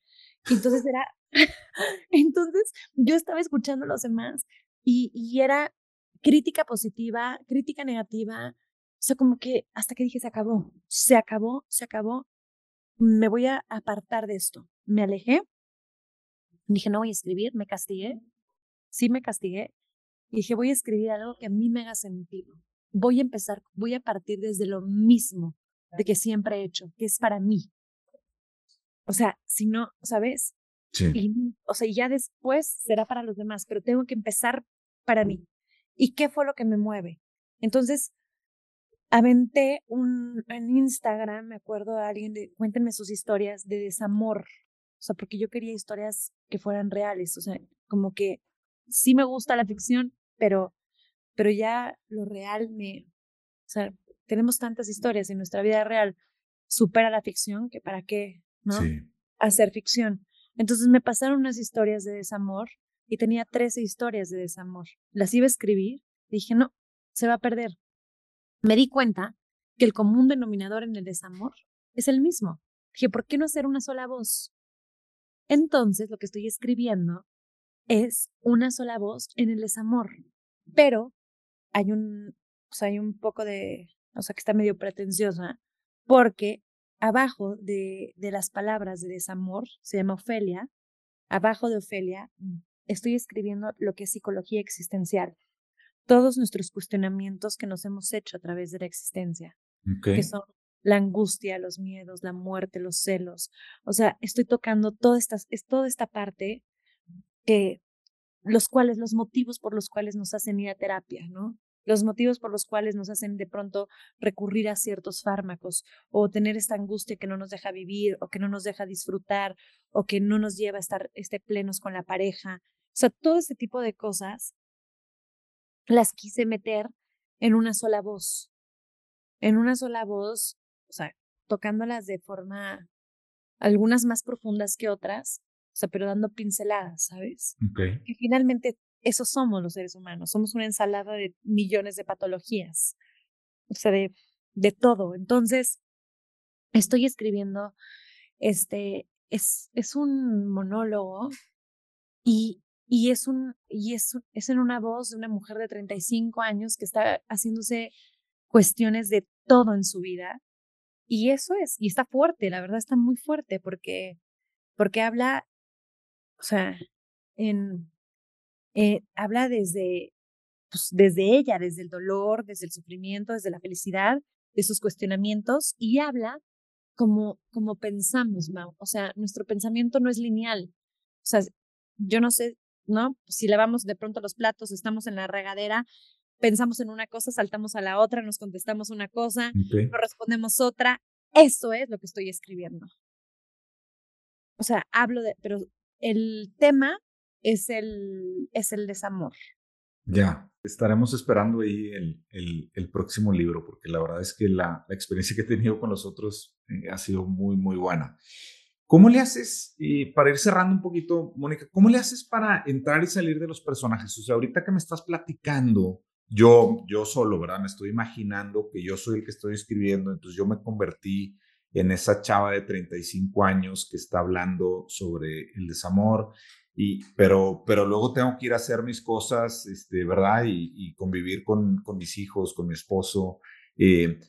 entonces era, (laughs) entonces yo estaba escuchando a los demás y, y era crítica positiva, crítica negativa, o sea, como que hasta que dije, se acabó, se acabó, se acabó, me voy a apartar de esto. Me alejé Dije, no voy a escribir, me castigué. Sí, me castigué. Y dije, voy a escribir algo que a mí me haga sentido. Voy a empezar, voy a partir desde lo mismo de que siempre he hecho, que es para mí. O sea, si no, ¿sabes? Sí. Y, o sea, ya después será para los demás, pero tengo que empezar para mí. ¿Y qué fue lo que me mueve? Entonces, aventé un, en Instagram, me acuerdo a alguien de, cuéntenme sus historias de desamor. O sea, porque yo quería historias que fueran reales. O sea, como que sí me gusta la ficción, pero, pero ya lo real me. O sea, tenemos tantas historias en nuestra vida real, supera la ficción, que para qué, ¿no? Hacer ficción. Entonces me pasaron unas historias de desamor y tenía 13 historias de desamor. Las iba a escribir, dije, no, se va a perder. Me di cuenta que el común denominador en el desamor es el mismo. Dije, ¿por qué no hacer una sola voz? Entonces, lo que estoy escribiendo es una sola voz en el desamor, pero hay un, o sea, hay un poco de, o sea, que está medio pretenciosa, porque abajo de, de las palabras de desamor, se llama Ofelia, abajo de Ofelia estoy escribiendo lo que es psicología existencial, todos nuestros cuestionamientos que nos hemos hecho a través de la existencia, que son la angustia, los miedos, la muerte, los celos. O sea, estoy tocando toda esta, es toda esta parte que los cuales, los motivos por los cuales nos hacen ir a terapia, ¿no? Los motivos por los cuales nos hacen de pronto recurrir a ciertos fármacos o tener esta angustia que no nos deja vivir o que no nos deja disfrutar o que no nos lleva a estar este, plenos con la pareja. O sea, todo este tipo de cosas las quise meter en una sola voz, en una sola voz o sea, tocándolas de forma, algunas más profundas que otras, o sea, pero dando pinceladas, ¿sabes?
Okay.
Y finalmente, eso somos los seres humanos, somos una ensalada de millones de patologías, o sea, de, de todo. Entonces, estoy escribiendo, este, es, es un monólogo y, y, es, un, y es, es en una voz de una mujer de 35 años que está haciéndose cuestiones de todo en su vida y eso es, y está fuerte, la verdad está muy fuerte porque, porque habla, o sea, en, eh, habla desde, pues, desde ella, desde el dolor, desde el sufrimiento, desde la felicidad, de sus cuestionamientos y habla como, como pensamos, Mau. O sea, nuestro pensamiento no es lineal. O sea, yo no sé, ¿no? Si lavamos de pronto los platos, estamos en la regadera, pensamos en una cosa, saltamos a la otra, nos contestamos una cosa, nos respondemos otra. Eso es lo que estoy escribiendo. O sea, hablo de, pero el tema es el, es el desamor.
Ya, estaremos esperando ahí el, el, el próximo libro, porque la verdad es que la, la experiencia que he tenido con los otros eh, ha sido muy, muy buena. ¿Cómo le haces, y para ir cerrando un poquito, Mónica, cómo le haces para entrar y salir de los personajes? O sea, ahorita que me estás platicando, yo, yo solo, ¿verdad? Me estoy imaginando que yo soy el que estoy escribiendo, entonces yo me convertí en esa chava de 35 años que está hablando sobre el desamor, y, pero, pero luego tengo que ir a hacer mis cosas, este, ¿verdad? Y, convivir con, con, mis hijos, con mi esposo. Eh,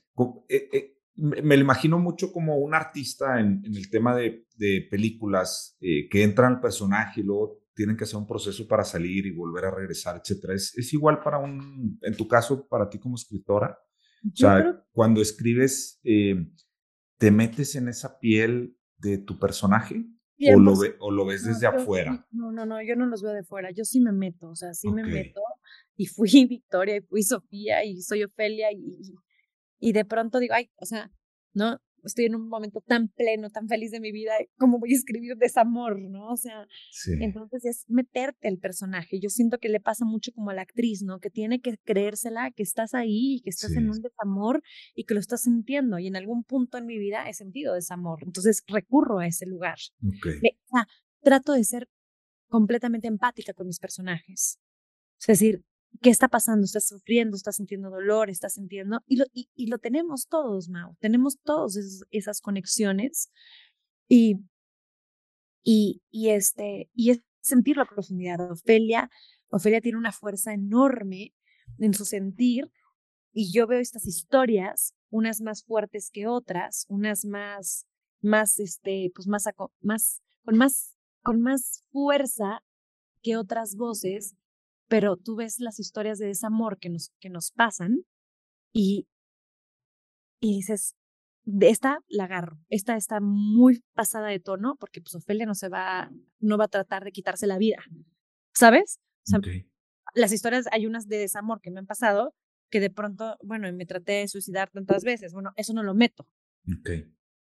eh, eh, me lo imagino mucho como un artista en, en el tema de, de películas que entra al personaje y luego tienen que hacer un proceso para salir y volver a regresar, etcétera. ¿Es, es igual para un, en tu caso, para ti como escritora? O sea, cuando escribes, eh, ¿te metes en esa piel de tu personaje? O lo, o lo, ves desde afuera?
No, no, no, yo no los veo de fuera, yo sí me meto, o sea, sí me meto y fui (laughs) Victoria y fui Sofía y soy Ofelia y, y de pronto digo, ay, o sea, no, estoy en un momento tan pleno, tan feliz de mi vida, ¿cómo voy a escribir desamor, no? O sea, entonces es meterte el personaje. Yo siento que le pasa mucho como a la actriz, ¿no? Que tiene que creérsela, que estás ahí, que estás en un desamor y que lo estás sintiendo. Y en algún punto en mi vida he sentido desamor. Entonces recurro a ese lugar. o sea, trato de ser completamente empática con mis personajes. Es decir, ¿Qué está pasando? ¿Estás sufriendo? ¿Estás sintiendo dolor? ¿Estás sintiendo? Y lo, y, lo tenemos todos, Mau. Tenemos todas esas conexiones. Y, y, este, y es sentir la profundidad. Ofelia, Ofelia tiene una fuerza enorme en su sentir. Y yo veo estas historias, unas más fuertes que otras, unas más, más, este, pues más, más, con más, con más fuerza que otras voces pero tú ves las historias de desamor que nos, que nos pasan y, y dices, de esta la agarro, esta está muy pasada de tono porque pues Ofelia no se va, no va a tratar de quitarse la vida, ¿sabes? Las historias, hay unas de desamor que me han pasado que de pronto, bueno, me traté de suicidar tantas veces, bueno, eso no lo meto.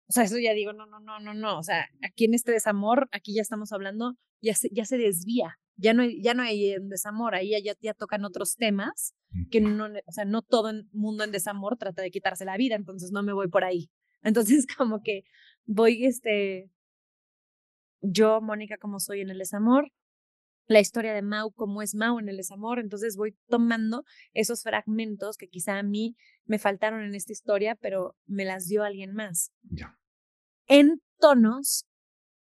O sea, eso ya digo, no, no, no, no, no, o sea, aquí en este desamor, aquí ya estamos hablando, ya se, ya se desvía, ya no hay, ya no hay desamor, ahí ya, ya tocan otros temas que no, o sea, no todo el mundo en desamor trata de quitarse la vida, entonces no me voy por ahí. (laughs) Entonces como que voy, este, yo, Mónica, como soy en el desamor, la historia de Mau, como es Mau en el desamor, entonces voy tomando esos fragmentos que quizá a mí me faltaron en esta historia, pero me las dio alguien más.
Ya.
En tonos,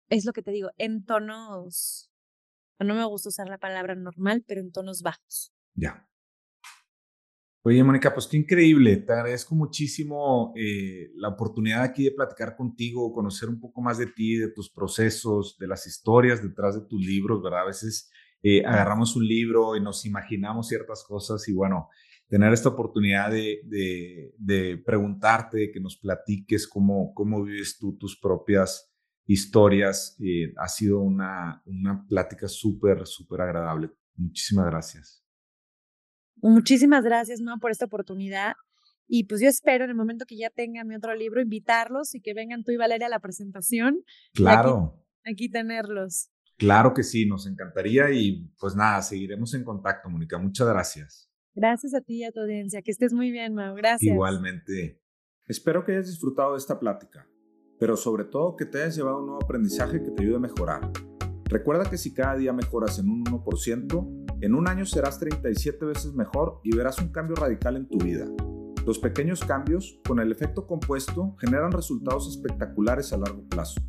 es lo que te digo, en tonos no me gusta usar la palabra normal, pero en tonos bajos.
Ya. Oye, Mónica, pues qué increíble. Te agradezco muchísimo eh, la oportunidad aquí de platicar contigo, conocer un poco más de ti, de tus procesos, de las historias detrás de tus libros, ¿verdad? A veces eh, agarramos un libro y nos imaginamos ciertas cosas y bueno, tener esta oportunidad de, de, de preguntarte, que nos platiques cómo, cómo vives tú tus propias historias. Eh, ha sido una, una plática súper, súper agradable. Muchísimas gracias.
Muchísimas gracias, Mau, por esta oportunidad. Y pues yo espero en el momento que ya tenga mi otro libro, invitarlos y que vengan tú y Valeria a la presentación.
Claro.
Aquí, tenerlos.
Claro que sí, nos encantaría y pues nada, seguiremos en contacto, Mónica. Muchas gracias.
Gracias a ti y a tu audiencia. Que estés muy bien, Mau. Gracias.
Igualmente. Espero que hayas disfrutado de esta plática pero sobre todo que te hayas llevado un nuevo aprendizaje que te ayude a mejorar. Recuerda que si cada día mejoras en un 1%, en un año serás 37 veces mejor y verás un cambio radical en tu vida. Los pequeños cambios, con el efecto compuesto, generan resultados espectaculares a largo plazo.